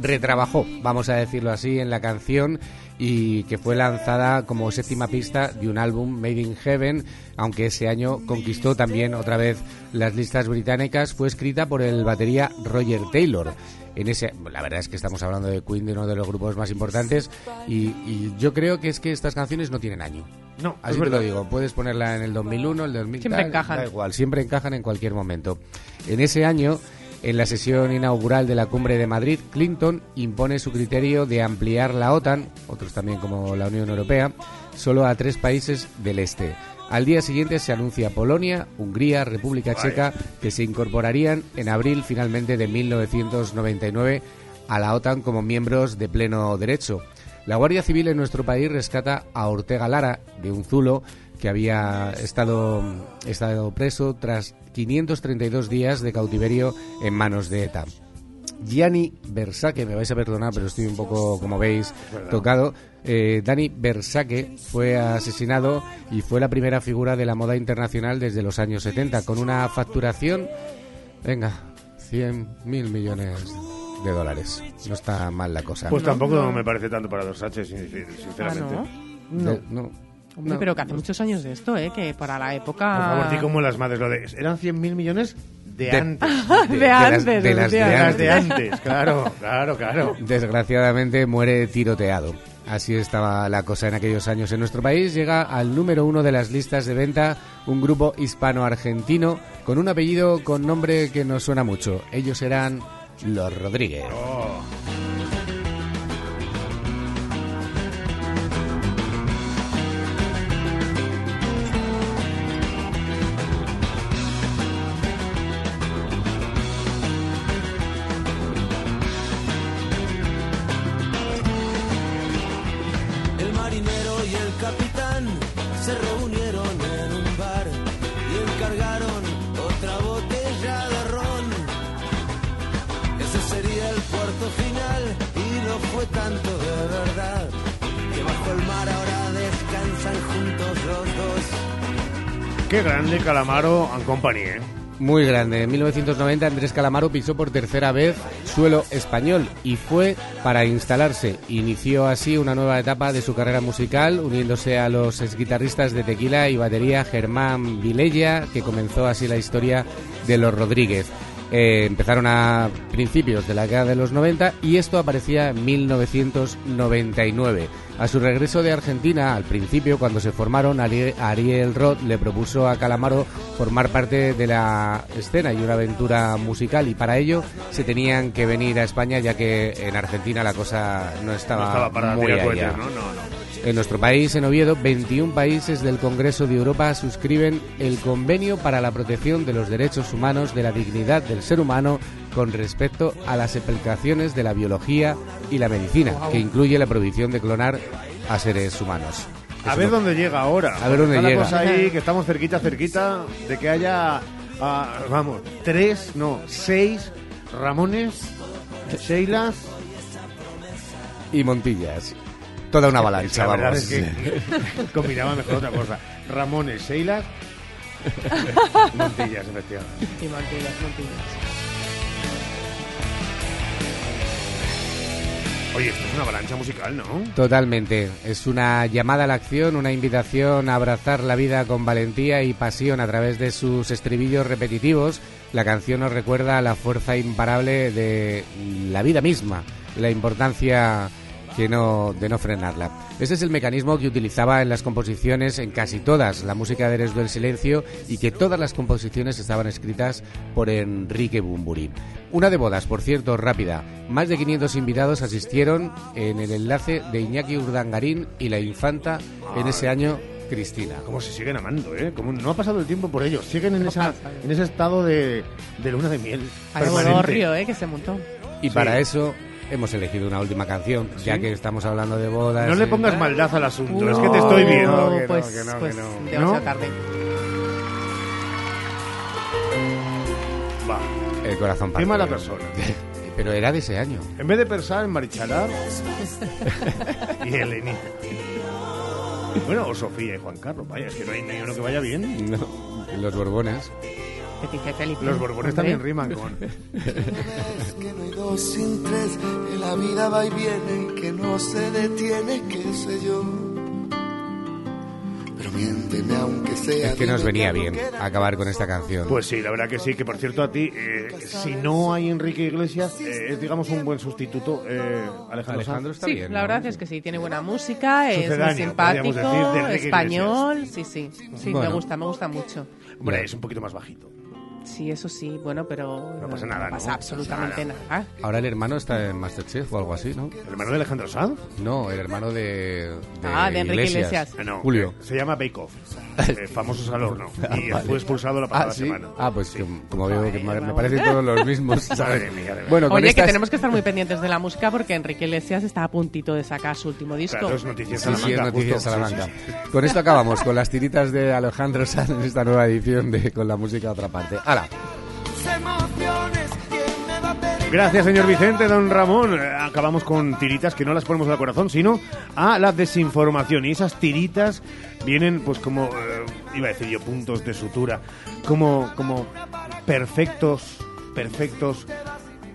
retrabajó, vamos a decirlo así, en la canción y que fue lanzada como séptima pista de un álbum Made in Heaven, aunque ese año conquistó también otra vez las listas británicas, fue escrita por el batería Roger Taylor. En ese, la verdad es que estamos hablando de Queen, de uno de los grupos más importantes, y, y yo creo que es que estas canciones no tienen año. No, Así es te lo digo, puedes ponerla en el 2001, el 2000, Siempre tal, encajan. da igual, siempre encajan en cualquier momento. En ese año, en la sesión inaugural de la Cumbre de Madrid, Clinton impone su criterio de ampliar la OTAN, otros también como la Unión Europea, solo a tres países del este. Al día siguiente se anuncia Polonia, Hungría, República Checa, que se incorporarían en abril finalmente de 1999 a la OTAN como miembros de pleno derecho. La Guardia Civil en nuestro país rescata a Ortega Lara de un zulo que había estado, estado preso tras 532 días de cautiverio en manos de ETA. Gianni Versace, me vais a perdonar, pero estoy un poco, como veis, tocado. Eh, Dani Versace fue asesinado y fue la primera figura de la moda internacional desde los años 70, con una facturación, venga, 100 mil millones de dólares. No está mal la cosa. Pues tampoco me parece tanto para Versace, sin- sin- sinceramente. Ah, no. No. Hombre, No. pero que hace muchos años de esto, ¿eh? Que para la época... Por favor, di como las madres lo de... Eran 100.000 millones de, De- antes. <laughs> De, de las- antes, de las de decía. Las de antes, claro, claro, claro. Desgraciadamente muere tiroteado. Así estaba la cosa en aquellos años. En nuestro país llega al número uno de las listas de venta un grupo hispano-argentino con un apellido con nombre que nos suena mucho. Ellos eran Los Rodríguez. El Qué grande Calamaro and Company, ¿eh? Muy grande. En 1990 Andrés Calamaro pisó por tercera vez suelo español y fue para instalarse. Inició así una nueva etapa de su carrera musical, uniéndose a los exguitarristas de tequila y batería Germán Vilella, que comenzó así la historia de los Rodríguez. Eh, empezaron a principios de la década de los 90 y esto aparecía en 1999. A su regreso de Argentina, al principio, cuando se formaron, Ari- Ariel Roth le propuso a Calamaro formar parte de la escena y una aventura musical y para ello se tenían que venir a España ya que en Argentina la cosa no estaba, No estaba para muy allá. cohetes, ¿no? No, no. En nuestro país, en Oviedo, 21 países del Congreso de Europa suscriben el Convenio para la Protección de los Derechos Humanos de la Dignidad del Ser Humano con respecto a las aplicaciones de la biología y la medicina, que incluye la prohibición de clonar a seres humanos. A ver dónde llega ahora. A ver dónde llega. cosa ahí, que estamos cerquita, cerquita, de que haya, ah, vamos, tres, no, seis Ramones, Sheilas... Y Montillas. Toda una avalancha, La verdad vamos. es que <laughs> combinaba mejor otra cosa. Ramones, Sheilas, <laughs> Montillas, efectivamente. Y Montillas, Montillas. Oye, esto es una avalancha musical, ¿no? Totalmente. Es una llamada a la acción, una invitación a abrazar la vida con valentía y pasión a través de sus estribillos repetitivos. La canción nos recuerda la fuerza imparable de la vida misma, la importancia que no, de no frenarla. Ese es el mecanismo que utilizaba en las composiciones, en casi todas, la música de Eres del Silencio, y que todas las composiciones estaban escritas por Enrique Bumburi. Una de bodas, por cierto, rápida. Más de 500 invitados asistieron en el enlace de Iñaki Urdangarín y la infanta en ese año Cristina. Cómo se siguen amando, ¿eh? Como no ha pasado el tiempo por ellos. Siguen en, esa, en ese estado de, de luna de miel. Hay permanente. ¿eh? Que se montó. Y para eso hemos elegido una última canción, ya que estamos hablando de bodas. No le pongas maldad al asunto, No, es que te estoy viendo. que no, pues, que no, que pues no. demasiado ¿No? tarde. Va. El corazón Qué parte. mala persona. <laughs> Pero era de ese año. En vez de pensar en Marichalar <laughs> y Elenita. Bueno, o Sofía y Juan Carlos. Vaya, es que no hay ni uno que vaya bien. No, los Borbones. Los Borbones también riman con... <laughs> que no hay dos sin tres, que la vida va y viene y que no se detiene, qué sé yo. Pero miénteme aunque sea. Es que nos venía bien acabar con esta canción. Pues sí, la verdad que sí, que por cierto a ti, eh, si no hay Enrique Iglesias, eh, es digamos un buen sustituto, eh, Alejandro, Alejandro está Sí, bien, la ¿no? verdad es que sí, tiene buena música, es muy simpático, decir, español, sí, sí, sí, me Bueno. gusta, me gusta mucho. Hombre, es un poquito más bajito. Sí, eso sí, bueno, pero No pasa nada, ¿no? pasa absolutamente nada. Ahora el hermano está en Masterchef o algo así, ¿no? ¿El hermano de Alejandro Sanz? No, el hermano de, de Ah, de Enrique Iglesias. Ah, no, Julio. eh, se llama Bake Off, <laughs> eh, famosos al horno. <laughs> Y Ah, vale. fue expulsado la pasada ah, ¿sí? semana. Ah, pues como, como veo que me me parecen todos los mismos. <laughs> Bueno, Oye, que tenemos que estar muy pendientes de la música porque Enrique Iglesias está a puntito de sacar su último disco. Claro, es Noticias Sí, sí, es Salamanca, Noticias. Salamanca. Sí, sí, sí. Con esto acabamos, con las tiritas de Alejandro Sanz en esta nueva edición de Con la música a otra parte. Gracias, señor Vicente, don Ramón. Acabamos con tiritas que no las ponemos al corazón, sino a la desinformación. Y esas tiritas vienen, pues, como, eh, iba a decir yo, puntos de sutura, como, como perfectos, perfectos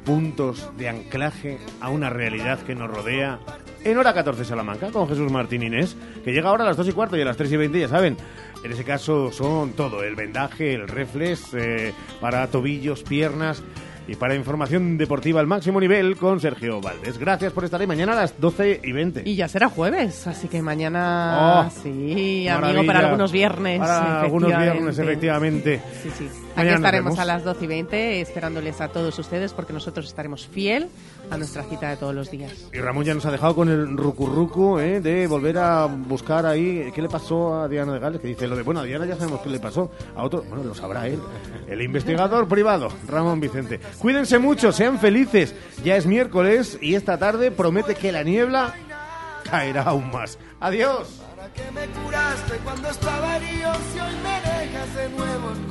puntos de anclaje a una realidad que nos rodea. En hora 14 Salamanca, con Jesús Martín Inés, que llega ahora a las 2 y cuarto y a las 3 y 20, ya saben. En ese caso son todo, el vendaje, el reflex, eh, para tobillos, piernas y para información deportiva al máximo nivel con Sergio Valdés. Gracias por estar ahí mañana a las 12 y 20. Y ya será jueves, así que mañana Oh, sí, amigo, para algunos viernes. Para algunos viernes, efectivamente. Sí, sí. Aquí estaremos a las 12 y 20 esperándoles a todos ustedes porque nosotros estaremos fiel a nuestra cita de todos los días. Y Ramón ya nos ha dejado con el rucurrucu ¿eh? de volver a buscar ahí qué le pasó a Diana de Gales, que dice lo de, bueno, a Diana ya sabemos qué le pasó, a otro, bueno, lo sabrá él, el investigador privado, Ramón Vicente. Cuídense mucho, sean felices. Ya es miércoles y esta tarde promete que la niebla caerá aún más. Adiós. Cuando estaba hoy me dejas de nuevo?